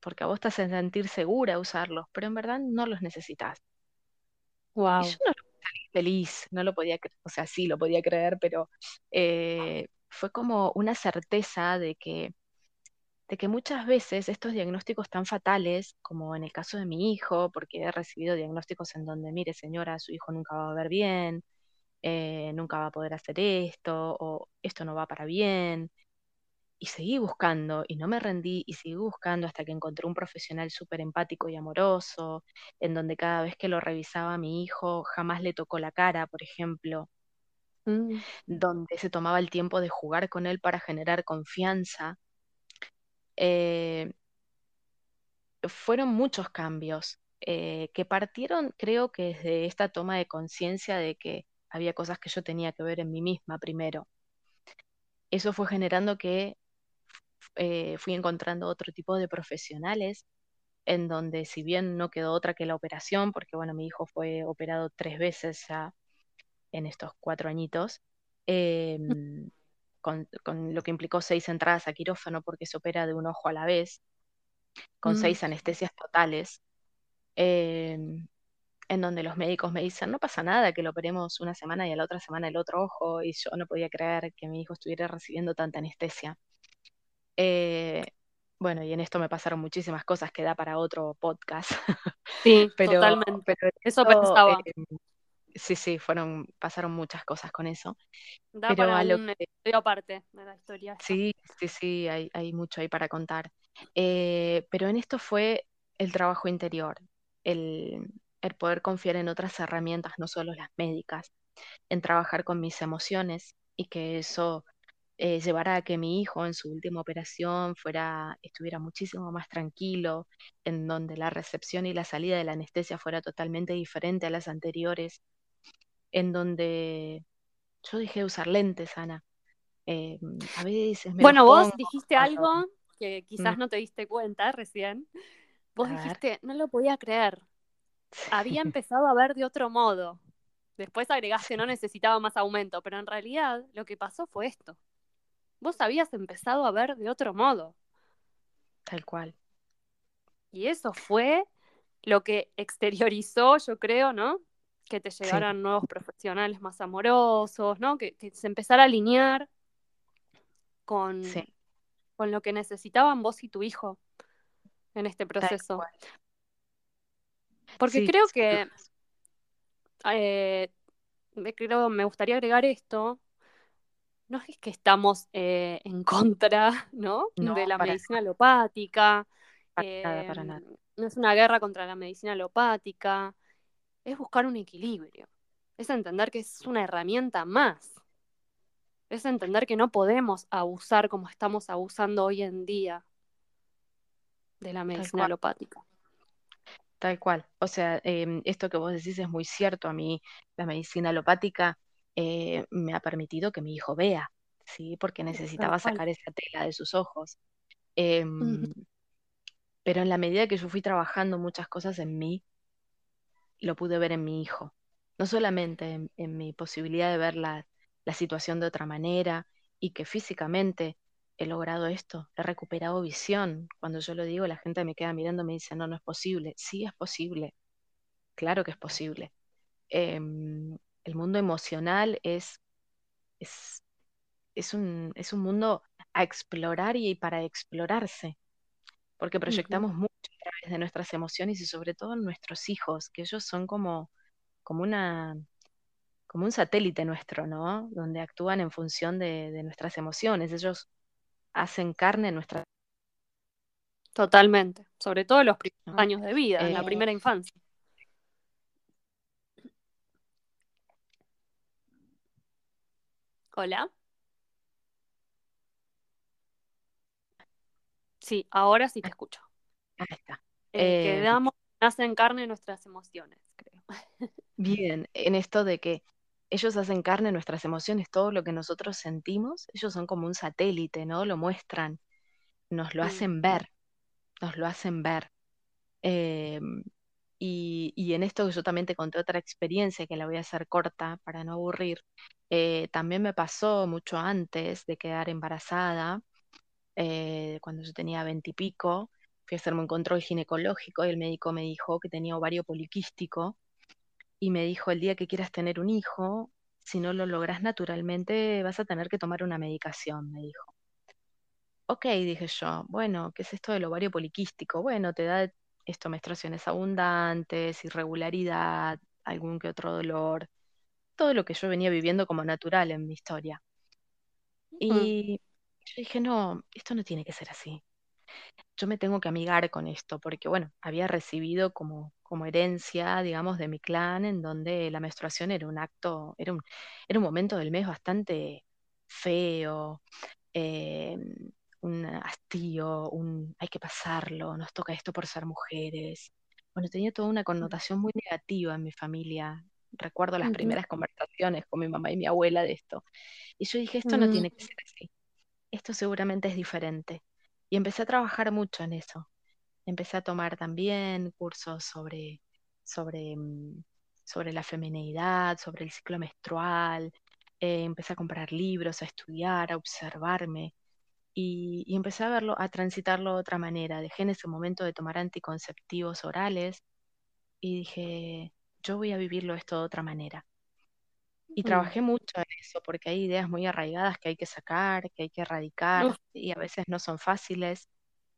porque a vos te hacen sentir segura usarlos, pero en verdad no los necesitas. Y yo Wow. no salí feliz, no lo podía creer, o sea, sí lo podía creer, pero eh, fue como una certeza de que, de que muchas veces estos diagnósticos tan fatales, como en el caso de mi hijo, porque he recibido diagnósticos en donde, mire señora, su hijo nunca va a ver bien, eh, nunca va a poder hacer esto, o esto no va para bien, Y seguí buscando y no me rendí y seguí buscando hasta que encontré un profesional súper empático y amoroso, en donde cada vez que lo revisaba a mi hijo jamás le tocó la cara, por ejemplo, Mm. donde se tomaba el tiempo de jugar con él para generar confianza. Eh, fueron muchos cambios eh, que partieron, creo que desde esta toma de conciencia de que había cosas que yo tenía que ver en mí misma primero. Eso fue generando que eh, fui encontrando otro tipo de profesionales en donde si bien no quedó otra que la operación, porque bueno, mi hijo fue operado tres veces ya en estos cuatro añitos, con, con lo que implicó seis entradas a quirófano porque se opera de un ojo a la vez, con Mm. seis anestesias totales, em, en donde los médicos me dicen, no pasa nada, que lo operemos una semana y a la otra semana el otro ojo, y yo no podía creer que mi hijo estuviera recibiendo tanta anestesia. Eh, bueno, y en esto me pasaron muchísimas cosas que da para otro podcast, Sí, pero, totalmente. pero Eso pensaba. eh, sí, sí, fueron, pasaron muchas cosas con eso. Da Pero para a lo un que estudio aparte de la historia sí, sí, sí, hay, hay mucho ahí para contar. Eh, pero en esto fue el trabajo interior, el, el poder confiar en otras herramientas, no solo las médicas, en trabajar con mis emociones y que eso eh, llevara a que mi hijo en su última operación fuera, estuviera muchísimo más tranquilo, en donde la recepción y la salida de la anestesia fuera totalmente diferente a las anteriores, en donde yo dejé de usar lentes, Ana. Eh, a veces me Bueno, vos pongo dijiste algo que Mm, quizás no te diste cuenta recién. Vos a ver, dijiste, no lo podía creer. Había empezado a ver de otro modo. Después agregaste, no necesitaba más aumento, pero en realidad lo que pasó fue esto. Vos habías empezado a ver de otro modo. tal cual. Y eso fue lo que exteriorizó, yo creo, ¿no? Que te Sí, llegaran nuevos profesionales más amorosos, ¿no? Que, que se empezara a alinear con, sí, con lo que necesitaban vos y tu hijo en este proceso. Porque Sí, creo que, eh, me- creo, me gustaría agregar esto, no es que estamos eh, en contra, ¿no? No, De la medicina alopática, para nada, eh, para nada. no es una guerra contra la medicina alopática, es buscar un equilibrio, es entender que es una herramienta más, es entender que no podemos abusar como estamos abusando hoy en día de la medicina alopática. Tal cual. O sea, em, esto que vos decís es muy cierto. A mí la medicina alopática eh, me ha permitido que mi hijo vea, ¿sí? Porque necesitaba sacar esa tela de sus ojos. Em, pero en la medida que yo fui trabajando muchas cosas en mí, lo pude ver en mi hijo. No solamente en, en mi posibilidad de ver la, la situación de otra manera y que físicamente he logrado esto, he recuperado visión. Cuando yo lo digo, la gente me queda mirando y me dice, no, no es posible. Sí es posible, claro que es posible. Em, el mundo emocional es, es, es un, es un mundo a explorar y para explorarse, porque proyectamos mucho través de nuestras emociones y sobre todo nuestros hijos, que ellos son como, como una, como un satélite nuestro, ¿no? Donde actúan en función de, de nuestras emociones. Ellos hacen carne en nuestra, Totalmente. Sobre todo los primeros años de vida, en la Eh, primera infancia. Hola. Sí, ahora sí te escucho. Ahí está. Eh, Eh, quedamos, nacen carne nuestras emociones, creo. bien, en esto de que ellos hacen carne nuestras emociones, todo lo que nosotros sentimos, ellos son como un satélite, ¿no? Lo muestran, nos lo Mm, hacen ver, nos lo hacen ver. Eh, y, y en esto que yo también te conté otra experiencia que la voy a hacer corta para no aburrir, eh, también me pasó mucho antes de quedar embarazada, eh, cuando yo tenía veintipico, fui a hacerme un control ginecológico y el médico me dijo que tenía ovario poliquístico y me dijo, el día que quieras tener un hijo, si no lo logras naturalmente, vas a tener que tomar una medicación, me dijo. Ok, dije yo, bueno, ¿qué es esto del ovario poliquístico? Bueno, te da esto, menstruaciones abundantes, irregularidad, algún que otro dolor, todo lo que yo venía viviendo como natural en mi historia. mm, Y yo dije, no, esto no tiene que ser así. Yo me tengo que amigar con esto, porque bueno, había recibido como, como herencia, digamos, de mi clan, en donde la menstruación era un acto, era un, era un momento del mes bastante feo, eh, un hastío, un hay que pasarlo, nos toca esto por ser mujeres. Bueno, tenía toda una connotación muy negativa en mi familia. Recuerdo las primeras conversaciones con mi mamá y mi abuela de esto. Y yo dije, esto no mm, tiene que ser así, esto seguramente es diferente. Y empecé a trabajar mucho en eso. Empecé a tomar también cursos sobre, sobre, mm, sobre la femineidad, sobre el ciclo menstrual. Eh, empecé a comprar libros, a estudiar, a observarme y, y empecé a verlo, a transitarlo de otra manera. Dejé en ese momento de tomar anticonceptivos orales y dije, yo voy a vivirlo esto de otra manera. Y mm. trabajé mucho en eso porque hay ideas muy arraigadas que hay que sacar, que hay que erradicar Uf, y a veces no son fáciles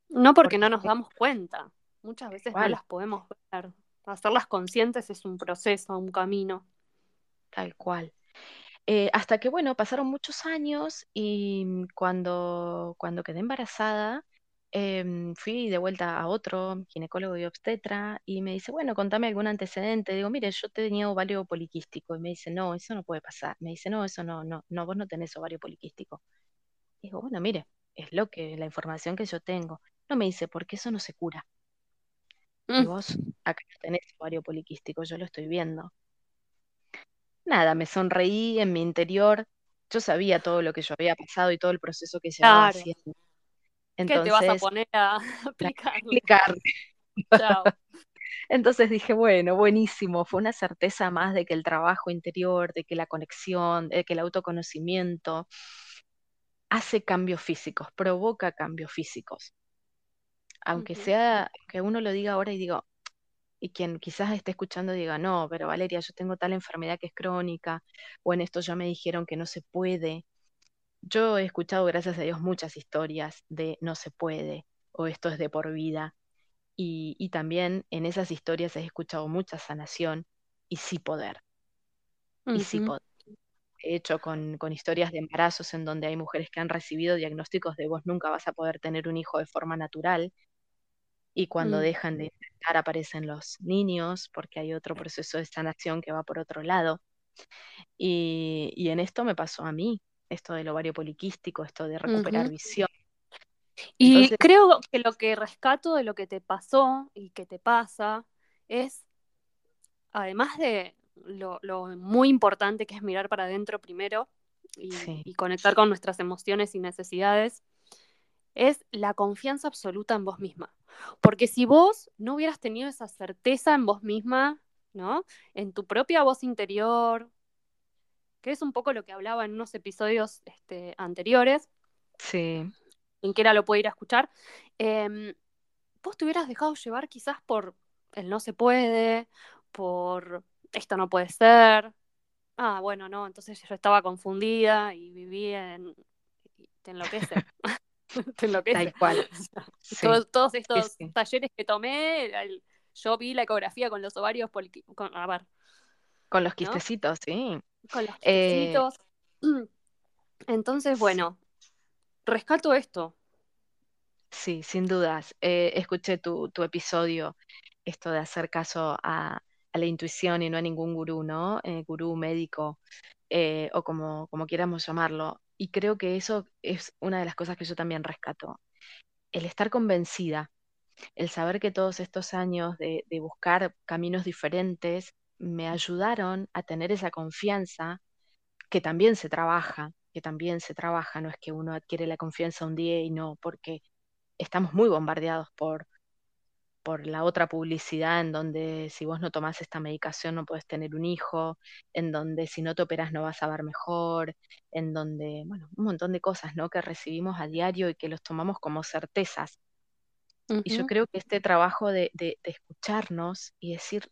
no porque porque no nos damos cuenta. Muchas veces no las podemos ver. Hacerlas conscientes es un proceso, un camino. tal cual. Eh, hasta que, bueno, pasaron muchos años y mm, cuando, cuando quedé embarazada, em, fui de vuelta a otro ginecólogo y obstetra y me dice, bueno, contame algún antecedente. Digo, mire, yo tenía ovario poliquístico. Y me dice, no, eso no puede pasar. Me dice, no, eso no, no, no, vos no tenés ovario poliquístico. Digo, bueno, mire, es lo que, la información que yo tengo. No me dice, porque eso no se cura. Y Mm, vos acá no tenés ovario poliquístico, yo lo estoy viendo. Nada, me sonreí en mi interior. Yo sabía todo lo que yo había pasado y todo el proceso que llevaba claro. haciendo. ¿Qué te vas a Entonces, poner a. Chao. Entonces dije, bueno, buenísimo. Fue una certeza más de que el trabajo interior, de que la conexión, de que el autoconocimiento hace cambios físicos, provoca cambios físicos. Aunque sea, que uno lo diga ahora y digo, y quien quizás esté escuchando diga, no, pero Valeria, yo tengo tal enfermedad que es crónica, o en esto ya me dijeron que no se puede. Yo he escuchado, gracias a Dios, muchas historias de no se puede o esto es de por vida. Y, y también en esas historias he escuchado mucha sanación y sí poder, y sí poder. He hecho con, con historias de embarazos en donde hay mujeres que han recibido diagnósticos de vos nunca vas a poder tener un hijo de forma natural y cuando mm, dejan de intentar aparecen los niños porque hay otro proceso de sanación que va por otro lado. Y, y en esto me pasó a mí, esto del ovario poliquístico, esto de recuperar visión. Y Entonces, creo que lo que rescato de lo que te pasó y que te pasa es, además de lo, lo muy importante que es mirar para adentro primero y, Sí, y conectar con nuestras emociones y necesidades, es la confianza absoluta en vos misma. Porque si vos no hubieras tenido esa certeza en vos misma, ¿no? En tu propia voz interior, que es un poco lo que hablaba en unos episodios este, anteriores, sí, quien quiera lo puede ir a escuchar, eh, vos te hubieras dejado llevar quizás por el no se puede, por esto no puede ser. Ah, bueno, no, entonces yo estaba confundida y viví en... Te enloquece. te enloquece. tal cual. Sí, todos, todos estos sí. talleres que tomé, el- yo vi la ecografía con los ovarios, con, a ver, Con los ¿no? quistecitos, sí. Con los Eh. Entonces, bueno, rescato esto. sí, sin dudas. Eh, escuché tu, tu episodio, esto de hacer caso a, a la intuición y no a ningún gurú, ¿no? Eh, gurú médico eh, o como, como quieramos llamarlo. Y creo que eso es una de las cosas que yo también rescato. El estar convencida, el saber que todos estos años de, de buscar caminos diferentes me ayudaron a tener esa confianza que también se trabaja, que también se trabaja, no es que uno adquiere la confianza un día y no, porque estamos muy bombardeados por, por la otra publicidad en donde si vos no tomás esta medicación no puedes tener un hijo, en donde si no te operas no vas a ver mejor, en donde, bueno, un montón de cosas, ¿no? que recibimos a diario y que los tomamos como certezas. Y yo creo que este trabajo de, de, de escucharnos y decir,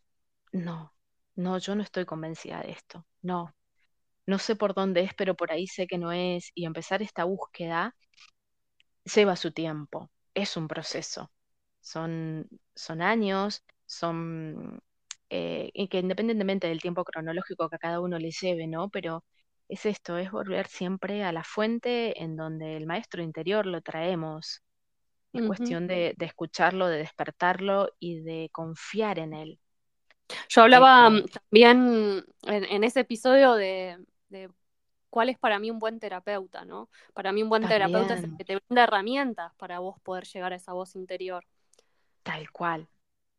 no, no, yo no estoy convencida de esto, no, no sé por dónde es, pero por ahí sé que no es, y empezar esta búsqueda lleva su tiempo, es un proceso, son, son años, son, eh, y que independientemente del tiempo cronológico que a cada uno le lleve, ¿no? Pero es esto, es volver siempre a la fuente en donde el maestro interior lo traemos. Es cuestión de, de escucharlo, de despertarlo y de confiar en él. Yo hablaba mm, también en, en ese episodio de, de cuál es para mí un buen terapeuta, ¿no? Para mí un buen terapeuta es el que te brinda herramientas para vos poder llegar a esa voz interior. tal cual,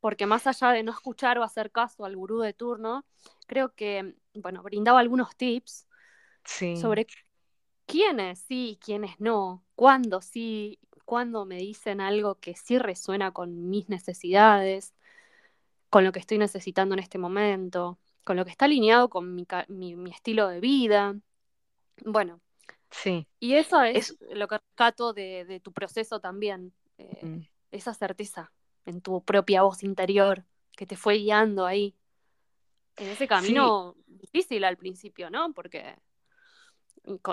Porque más allá de no escuchar o hacer caso al gurú de turno, creo que, bueno, brindaba algunos tips sí, sobre quiénes sí y quiénes no, cuándo sí, cuándo me dicen algo que sí resuena con mis necesidades, con lo que estoy necesitando en este momento, con lo que está alineado con mi, mi- mi estilo de vida. Bueno, sí, y eso es es, lo que rescato de, de tu proceso también, eh, mm, esa certeza en tu propia voz interior que te fue guiando ahí, en ese sí. camino difícil al principio, ¿no? Porque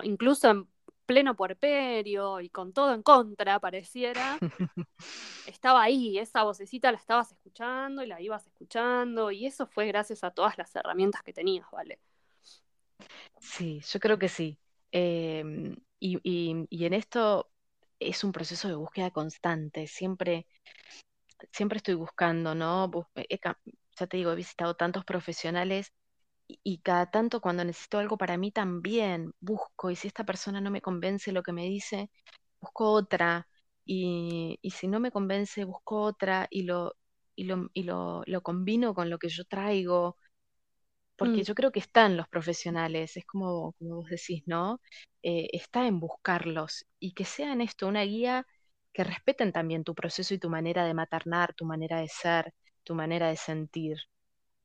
incluso en pleno puerperio y con todo en contra, pareciera, estaba ahí, esa vocecita la estabas escuchando y la ibas escuchando, y eso fue gracias a todas las herramientas que tenías, ¿vale? Sí, yo creo que sí. Em, y, y- y en esto es un proceso de búsqueda constante. Siempre, siempre estoy buscando, ¿no? He ca- ya te digo, he visitado tantos profesionales y, cada tanto cuando necesito algo para mí también busco. Y si esta persona no me convence lo que me dice, busco otra. Y, y si no me convence, busco otra y lo, y lo, y lo, lo combino con lo que yo traigo porque Mm, yo creo que están los profesionales, es como, como vos decís, ¿no? Eh, está en buscarlos y que sean esto una guía que respeten también tu proceso y tu manera de maternar, tu manera de ser, tu manera de sentir,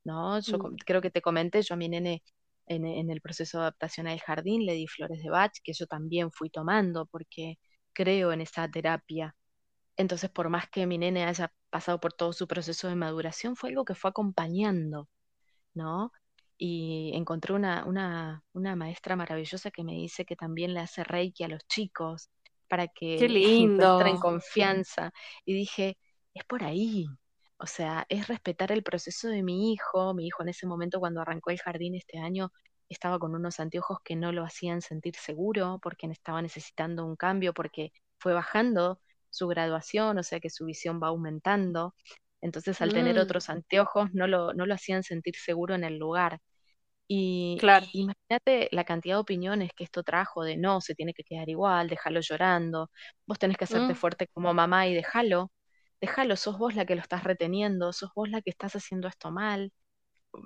¿no? Yo mm. creo que te comenté, yo a mi nene en, en el proceso de adaptación al jardín le di flores de Bach, que yo también fui tomando porque creo en esa terapia. Entonces, por más que mi nene haya pasado por todo su proceso de maduración, fue algo que fue acompañando. ¿no? Y encontré una, una, una maestra maravillosa que me dice que también le hace reiki a los chicos para que encuentren lindo. confianza. Y dije, es por ahí. O sea, es respetar el proceso de mi hijo. Mi hijo en ese momento, cuando arrancó el jardín este año, estaba con unos anteojos que no lo hacían sentir seguro porque estaba necesitando un cambio, porque fue bajando su graduación, o sea que su visión va aumentando. Entonces, al tener Mm, otros anteojos, no lo, no lo hacían sentir seguro en el lugar. Y claro. imagínate la cantidad de opiniones que esto trajo de no, se tiene que quedar igual, déjalo llorando, vos tenés que hacerte Mm, fuerte como mamá y déjalo. Déjalo, sos vos la que lo estás reteniendo, sos vos la que estás haciendo esto mal.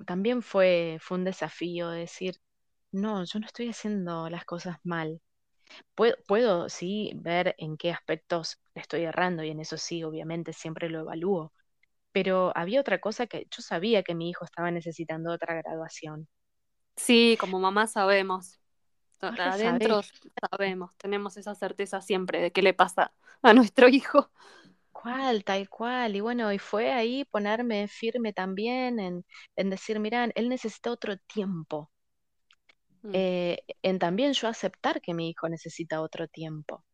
También fue, fue un desafío decir, no, yo no estoy haciendo las cosas mal. Puedo, puedo, sí, ver en qué aspectos estoy errando y en eso sí, obviamente, siempre lo evalúo. Pero había otra cosa que yo sabía que mi hijo estaba necesitando otra graduación. Sí, como mamá sabemos. Adentro sabemos, tenemos esa certeza siempre de qué le pasa a nuestro hijo. Cuál, tal cual. Y bueno, y fue ahí ponerme firme también en, en decir, mira, él necesita otro tiempo. Mm. Eh, en también yo aceptar que mi hijo necesita otro tiempo.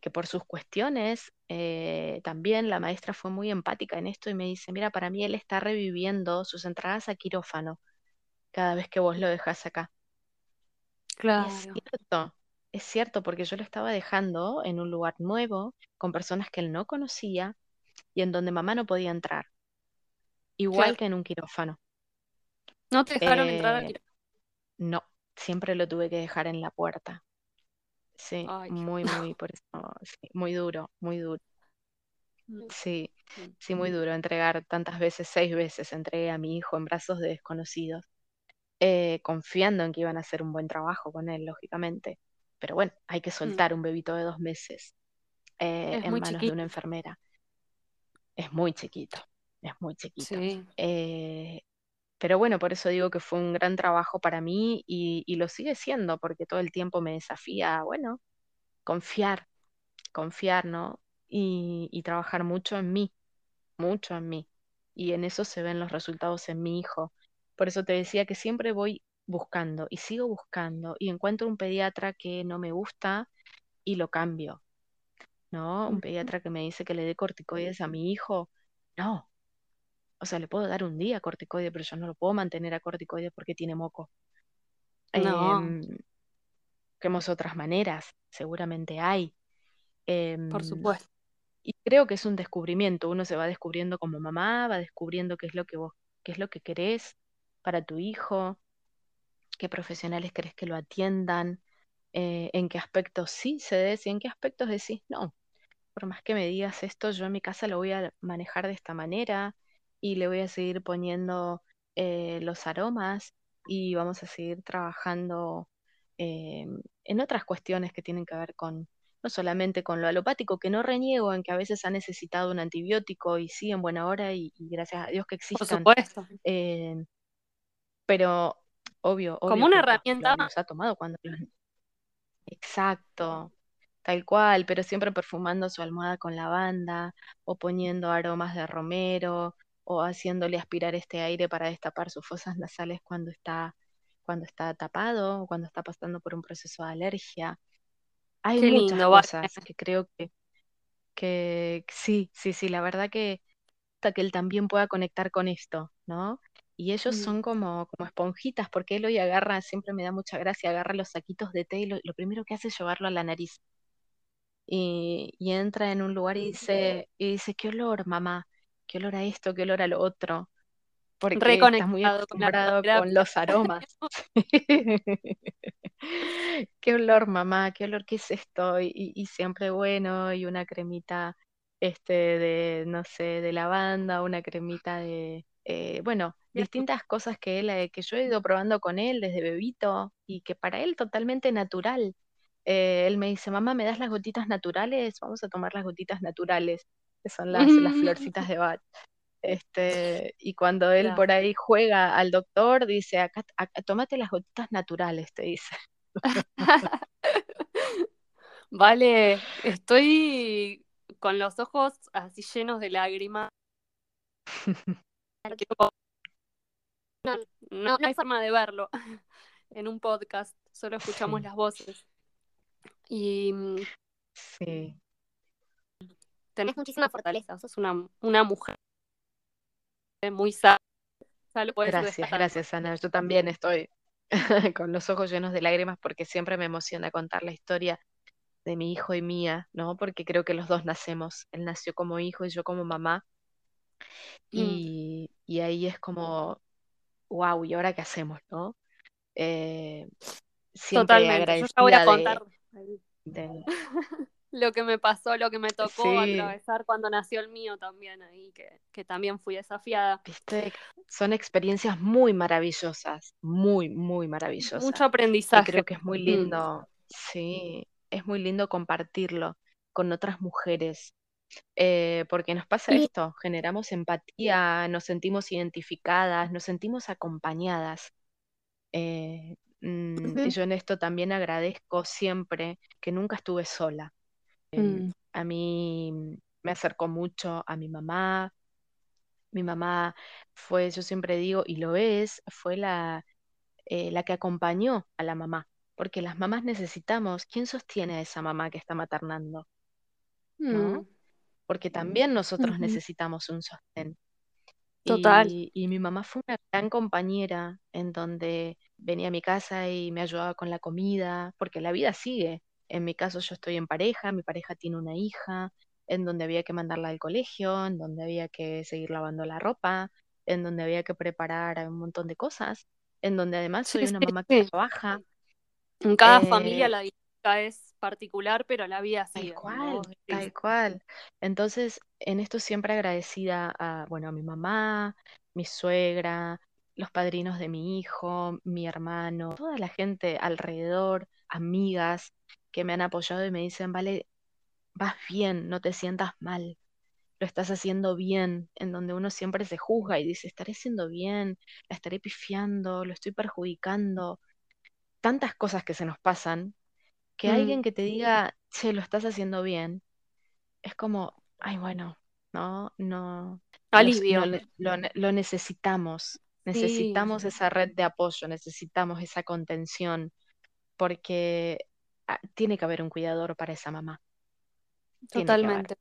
Que por sus cuestiones, eh, también la maestra fue muy empática en esto y me dice, mira, para mí él está reviviendo sus entradas a quirófano cada vez que vos lo dejas acá. Claro. es cierto, es cierto, porque yo lo estaba dejando en un lugar nuevo, con personas que él no conocía y en donde mamá no podía entrar. Igual que en un quirófano. ¿No te dejaron entrar al eh, quirófano? No, siempre lo tuve que dejar en la puerta. Sí, muy, muy, por eso, muy duro, muy duro. Mm. Sí, mm. sí, muy duro entregar tantas veces, seis veces entregué a mi hijo en brazos de desconocidos. Eh, confiando en que iban a hacer un buen trabajo con él, lógicamente. Pero bueno, hay que mm. soltar un bebito de dos meses eh, en manos de una enfermera. Es muy chiquito, es muy chiquito. Eh, pero bueno, por eso digo que fue un gran trabajo para mí y, lo sigue siendo, porque todo el tiempo me desafía, bueno, confiar, confiar, ¿no? y trabajar mucho en mí, mucho en mí. Y en eso se ven los resultados en mi hijo por eso te decía que siempre voy buscando y sigo buscando y encuentro un pediatra que no me gusta y lo cambio. ¿No? Un pediatra que me dice que le dé corticoides a mi hijo. No. O sea, le puedo dar un día corticoide, pero yo no lo puedo mantener a corticoide porque tiene moco. No. Eh, otras maneras, seguramente hay. Por em, supuesto. Y creo que es un descubrimiento. Uno se va descubriendo como mamá, va descubriendo qué es lo que vos, qué es lo que querés, para tu hijo, qué profesionales crees que lo atiendan, eh, en qué aspectos sí se des y en qué aspectos decís no. Por más que me digas esto, yo en mi casa lo voy a manejar de esta manera y le voy a seguir poniendo eh, los aromas y vamos a seguir trabajando eh, en otras cuestiones que tienen que ver con, no solamente con lo alopático, que no reniego en que a veces ha necesitado un antibiótico y sí en buena hora y, gracias a Dios que existan. Por supuesto pero obvio, obvio como una herramienta nos ha tomado cuando exacto tal cual pero siempre perfumando su almohada con lavanda o poniendo aromas de romero o haciéndole aspirar este aire para destapar sus fosas nasales cuando está cuando está tapado o cuando está pasando por un proceso de alergia. Hay muchas cosas que creo que que sí sí sí la verdad que que él también pueda conectar con esto, ¿no? Y ellos mm. son como, como esponjitas, porque él hoy agarra, siempre me da mucha gracia, agarra los saquitos de té y lo, primero que hace es llevarlo a la nariz. Y, entra en un lugar y dice, y dice, ¿qué olor, mamá? ¿Qué olor a esto? ¿Qué olor al otro? Porque está muy acostumbrado con, los aromas. ¿Qué olor, mamá? ¿Qué olor? ¿Qué es esto? Y, y siempre bueno, y una cremita este de, no sé, de lavanda, una cremita de, eh, bueno, distintas cosas que él, eh, que yo he ido probando con él desde bebito y que para él totalmente natural. Eh, él me dice, mamá, ¿me das las gotitas naturales? Vamos a tomar las gotitas naturales, que son las, las florcitas de Bach. Este, y cuando él por ahí juega al doctor, dice, acá, acá, tómate las gotitas naturales, te dice. Vale, estoy con los ojos así llenos de lágrimas. No, hay forma de verlo en un podcast, solo escuchamos las voces. Y sí. tenés muchísima fortaleza, sos una, una mujer muy sana. Gracias, gracias Ana. Yo también estoy con los ojos llenos de lágrimas porque siempre me emociona contar la historia de mi hijo y mía, ¿no? Porque creo que los dos nacemos. Él nació como hijo y yo como mamá. Mm. Y, ahí es como, wow, ¿y ahora qué hacemos, no? Eh, Totalmente, yo voy a contar. lo que me pasó, lo que me tocó Sí, atravesar cuando nació el mío también ahí, que, que también fui desafiada. viste, son experiencias muy maravillosas, muy, muy Mucho maravillosas, que aprendizaje. creo que es muy Mm. lindo, sí, es muy lindo compartirlo con otras mujeres, eh, porque nos pasa esto, generamos empatía, nos sentimos identificadas, nos sentimos acompañadas. Eh, mm, yo en esto también agradezco siempre que nunca estuve sola. Mm, A mí me acercó mucho a mi mamá. Mi mamá fue, yo siempre digo, y lo es, fue la, eh, la que acompañó a la mamá, porque las mamás necesitamos, ¿quién sostiene a esa mamá que está maternando? mm, ¿No? Porque también nosotros necesitamos un sostén. Total. Y, y mi mamá fue una gran compañera en donde venía a mi casa y me ayudaba con la comida, porque la vida sigue. En mi caso yo estoy en pareja, mi pareja tiene una hija, en donde había que mandarla al colegio, en donde había que seguir lavando la ropa, en donde había que preparar un montón de cosas, en donde además soy sí, una mamá que sí. trabaja. En cada familia Eh, la dinámica es particular, pero la vida Tal como vos cual, tal cual. Entonces, en esto siempre agradecida a, bueno, a mi mamá, mi suegra, los padrinos de mi hijo, mi hermano, toda la gente alrededor, amigas que me han apoyado y me dicen, vale, vas bien, no te sientas mal, lo estás haciendo bien, en donde uno siempre se juzga y dice, estaré haciendo bien, la estaré pifiando, lo estoy perjudicando, tantas cosas que se nos pasan, que Mm, alguien que te diga, che, lo estás haciendo bien es como, ay, bueno, no, no, Alivio. lo, lo necesitamos, Sí, necesitamos esa red de apoyo, necesitamos esa contención, porque ah, tiene que haber un cuidador para esa mamá, tiene totalmente.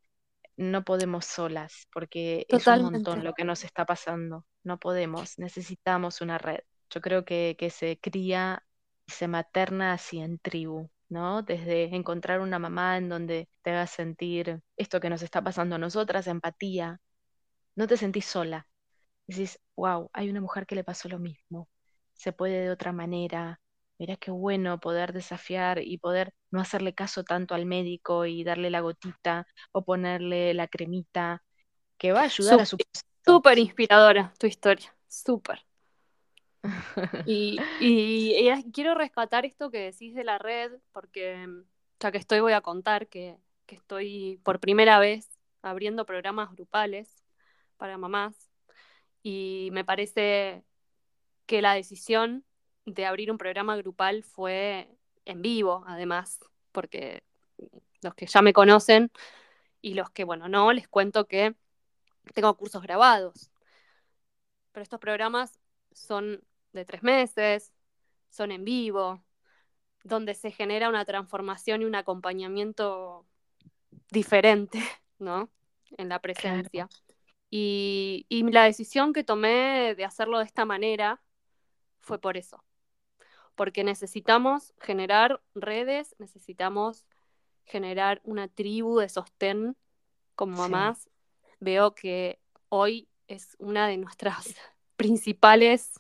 No podemos solas, porque es un montón lo que nos está pasando, no podemos, necesitamos una red. Yo creo que, que se cría y se materna así en tribu. ¿No? Desde encontrar una mamá en donde te haga sentir esto que nos está pasando a nosotras, empatía, no te sentís sola. Decís, wow, hay una mujer que le pasó lo mismo, se puede de otra manera. Mirá qué bueno poder desafiar y poder no hacerle caso tanto al médico y darle la gotita o ponerle la cremita que va a ayudar a su súper inspiradora tu historia. Súper. Y, y- y es- quiero rescatar esto que decís de la red, porque mm, ya que estoy voy a contar que, que estoy por primera vez abriendo programas grupales para mamás y me parece que la decisión de abrir un programa grupal fue en vivo, además, porque los que ya me conocen y los que, bueno, no, les cuento que tengo cursos grabados, pero estos programas son de tres meses, son en vivo, donde se genera una transformación y un acompañamiento diferente, ¿no? En la Claro, presencia. Y, y la decisión que tomé de hacerlo de esta manera fue por eso, porque necesitamos generar redes, necesitamos generar una tribu de sostén como sí, mamás. Veo que hoy es una de nuestras principales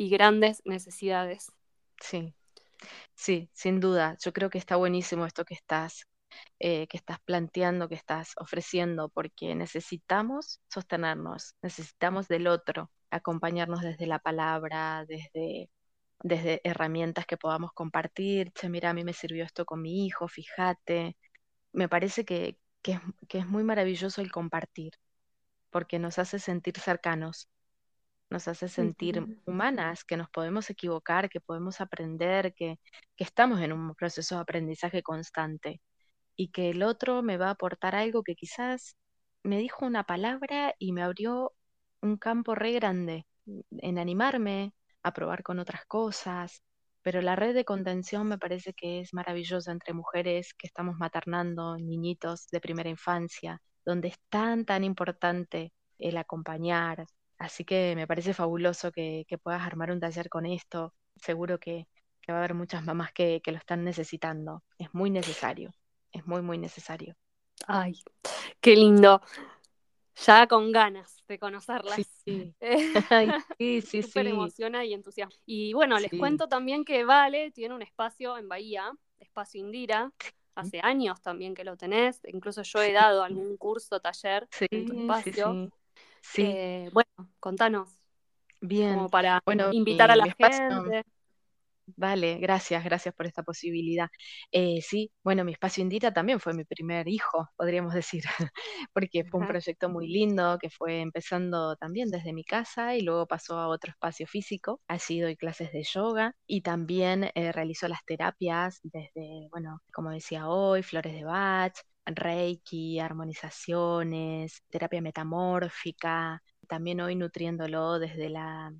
y grandes necesidades. sí, sí, sin duda. Yo creo que está buenísimo esto que estás, eh, que estás planteando, que estás ofreciendo, porque necesitamos sostenernos, necesitamos del otro, acompañarnos desde la palabra, desde desde herramientas que podamos compartir. Che, mira, a mí me sirvió esto con mi hijo, fíjate. Me parece que, que es, que es muy maravilloso el compartir, porque nos hace sentir cercanos, nos hace sentir humanas, que nos podemos equivocar, que podemos aprender, que, que estamos en un proceso de aprendizaje constante y que el otro me va a aportar algo que quizás me dijo una palabra y me abrió un campo re grande en animarme a probar con otras cosas. Pero la red de contención me parece que es maravillosa entre mujeres que estamos maternando niñitos de primera infancia, donde es tan, tan importante el acompañar. Así que me parece fabuloso que, que puedas armar un taller con esto. Seguro que, que va a haber muchas mamás que, que lo están necesitando. Es muy necesario. Es muy, muy necesario. Ay, qué lindo. Ya con ganas de conocerlas. sí. Eh, Ay, sí, sí, Súper sí, emociona y entusiasmo. Y bueno, les sí. cuento también que Vale tiene un espacio en Bahía, espacio Indira, hace años también que lo tenés, incluso yo he dado algún curso, taller en tu espacio. Sí. Eh, bueno, contanos. Bien. Como para invitar a la gente. Vale, gracias, gracias por esta posibilidad. Eh, sí, bueno, mi espacio Indira también fue mi primer hijo, podríamos decir, porque fue un proyecto muy lindo que fue empezando también desde mi casa y luego pasó a otro espacio físico. Allí doy clases de yoga y también eh, realizo las terapias desde, bueno, como decía hoy, flores de Bach, Reiki, armonizaciones, terapia metamórfica, también hoy nutriéndolo desde la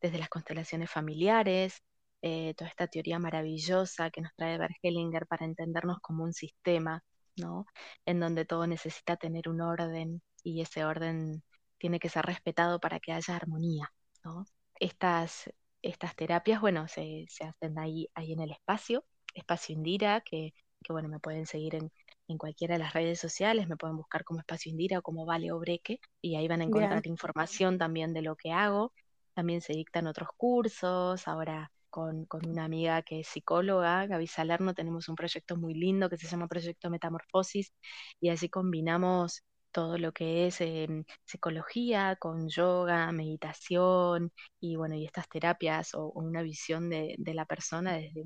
desde las constelaciones familiares, eh, toda esta teoría maravillosa que nos trae Bert Hellinger para entendernos como un sistema, ¿no? En donde todo necesita tener un orden y ese orden tiene que ser respetado para que haya armonía, ¿no? Estas, estas terapias, bueno, se, hacen ahí, ahí en el espacio, espacio Indira, que, que bueno, me pueden seguir en, en cualquiera de las redes sociales, me pueden buscar como Espacio Indira o como Vale Obreque, y ahí van a encontrar información también de lo que hago. También se dictan otros cursos, ahora con, una amiga que es psicóloga, Gaby Salerno, tenemos un proyecto muy lindo que se llama Proyecto Metamorfosis y así combinamos todo lo que es em, psicología con yoga, meditación y bueno, y estas terapias o, una visión de, la persona desde,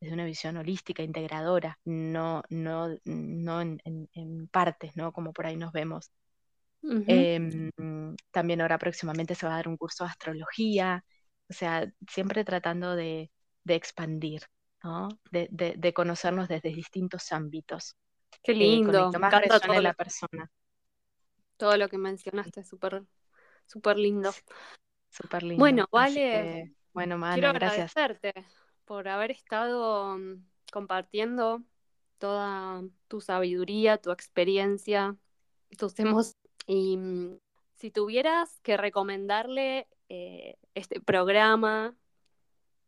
desde, una visión holística, integradora, no, no, no en, partes, ¿no? Como por ahí nos vemos. Em, también ahora próximamente se va a dar un curso de astrología, o sea, siempre tratando de, expandir, ¿no? De, conocernos desde distintos ámbitos. Qué eh, lindo. más todo la persona. Todo lo que mencionaste es súper, súper lindo. Súper lindo. Bueno, vale. bueno, Mana, quiero gracias. agradecerte por haber estado mm, compartiendo toda tu sabiduría, tu experiencia, tus emociones. Y mm, si tuvieras que recomendarle eh, este programa,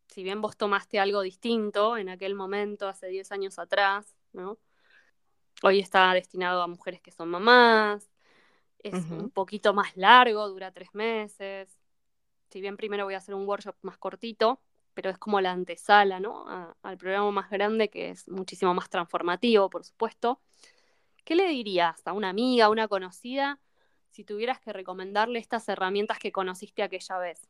si bien vos tomaste algo distinto en aquel momento, hace 10 años atrás, ¿no? Hoy está destinado a mujeres que son mamás, es un poquito más largo, dura tres meses. Si bien primero voy a hacer un workshop más cortito, pero es como la antesala, ¿no? al programa más grande que es muchísimo más transformativo, por supuesto. ¿Qué le dirías a una amiga, a una conocida, si tuvieras que recomendarle estas herramientas que conociste aquella vez?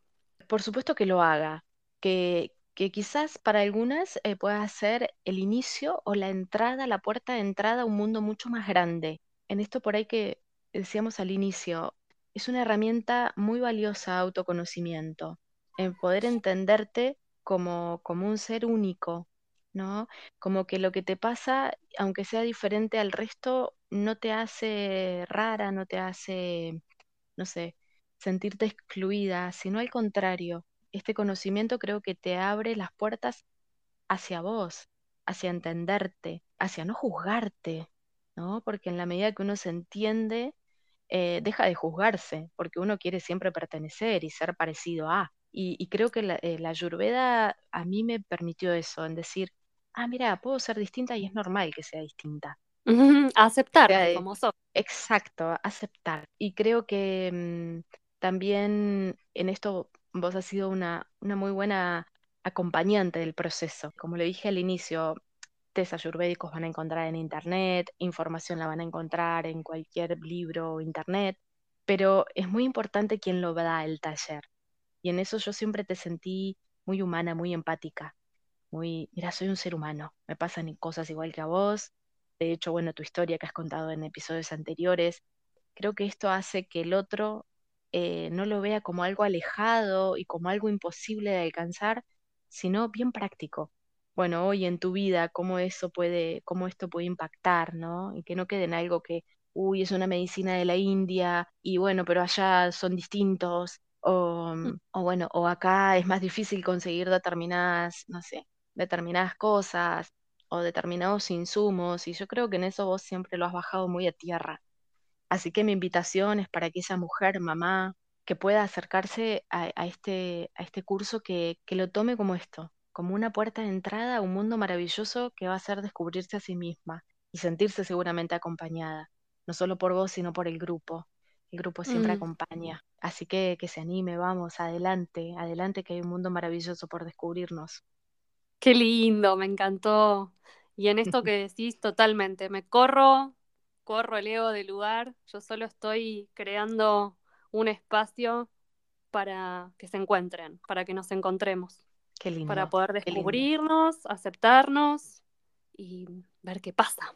Por supuesto que lo haga, que, que quizás para algunas eh, pueda ser el inicio o la entrada, la puerta de entrada a un mundo mucho más grande. En esto por ahí que decíamos al inicio, es una herramienta muy valiosa autoconocimiento, en poder entenderte como, como un ser único, ¿no? Como que lo que te pasa, aunque sea diferente al resto, no te hace rara, no te hace, no sé, sentirte excluida, sino al contrario, este conocimiento creo que te abre las puertas hacia vos, hacia entenderte, hacia no juzgarte, ¿no? Porque en la medida que uno se entiende, eh, deja de juzgarse, porque uno quiere siempre pertenecer y ser parecido a. Y, creo que la, eh, la Ayurveda a mí me permitió eso, en decir, ah, mira, puedo ser distinta y es normal que sea distinta. Aceptar como. Exacto, aceptar. Y creo que mm, también en esto vos has sido una, una muy buena acompañante del proceso. Como le dije al inicio, test ayurvédicos van a encontrar en internet, información la van a encontrar en cualquier libro o internet, pero es muy importante quién lo da el taller. Y en eso yo siempre te sentí muy humana, muy empática muy, mira, soy un ser humano, me pasan cosas igual que a vos. De hecho, bueno, tu historia que has contado en episodios anteriores, creo que esto hace que el otro eh, no lo vea como algo alejado y como algo imposible de alcanzar, sino bien práctico. Bueno, hoy en tu vida, cómo eso puede, cómo esto puede impactar, ¿no? Y que no quede en algo que, uy, es una medicina de la India y bueno, pero allá son distintos, o, mm. o bueno, o acá es más difícil conseguir determinadas, no sé, determinadas cosas o determinados insumos y yo creo que en eso vos siempre lo has bajado muy a tierra. Así que mi invitación es para que esa mujer, mamá, que pueda acercarse a, este, a este curso, que, que lo tome como esto, como una puerta de entrada a un mundo maravilloso que va a hacer descubrirse a sí misma y sentirse seguramente acompañada, no solo por vos, sino por el grupo. El grupo siempre mm. acompaña. Así que que se anime, vamos, adelante, adelante, que hay un mundo maravilloso por descubrirnos. Qué lindo, me encantó. Y en esto que decís totalmente, me corro, corro el ego del lugar, yo solo estoy creando un espacio para que se encuentren, para que nos encontremos. Qué lindo. Para poder descubrirnos, aceptarnos y ver qué pasa.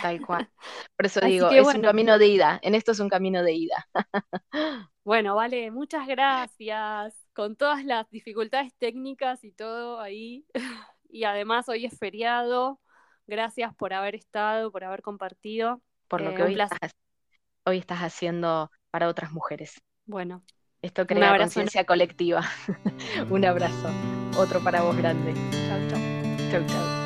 Tal cual. Por eso digo, que es un camino de ida. En esto es un camino de ida. Bueno, vale, muchas gracias. Con todas las dificultades técnicas y todo ahí. Y además hoy es feriado. Gracias por haber estado, por haber compartido. Por lo Eh, que un hoy estás, hoy estás haciendo para otras mujeres. Bueno, Esto crea conciencia colectiva. Un abrazo. Otro para vos grande. chau, chau. Chau, chau.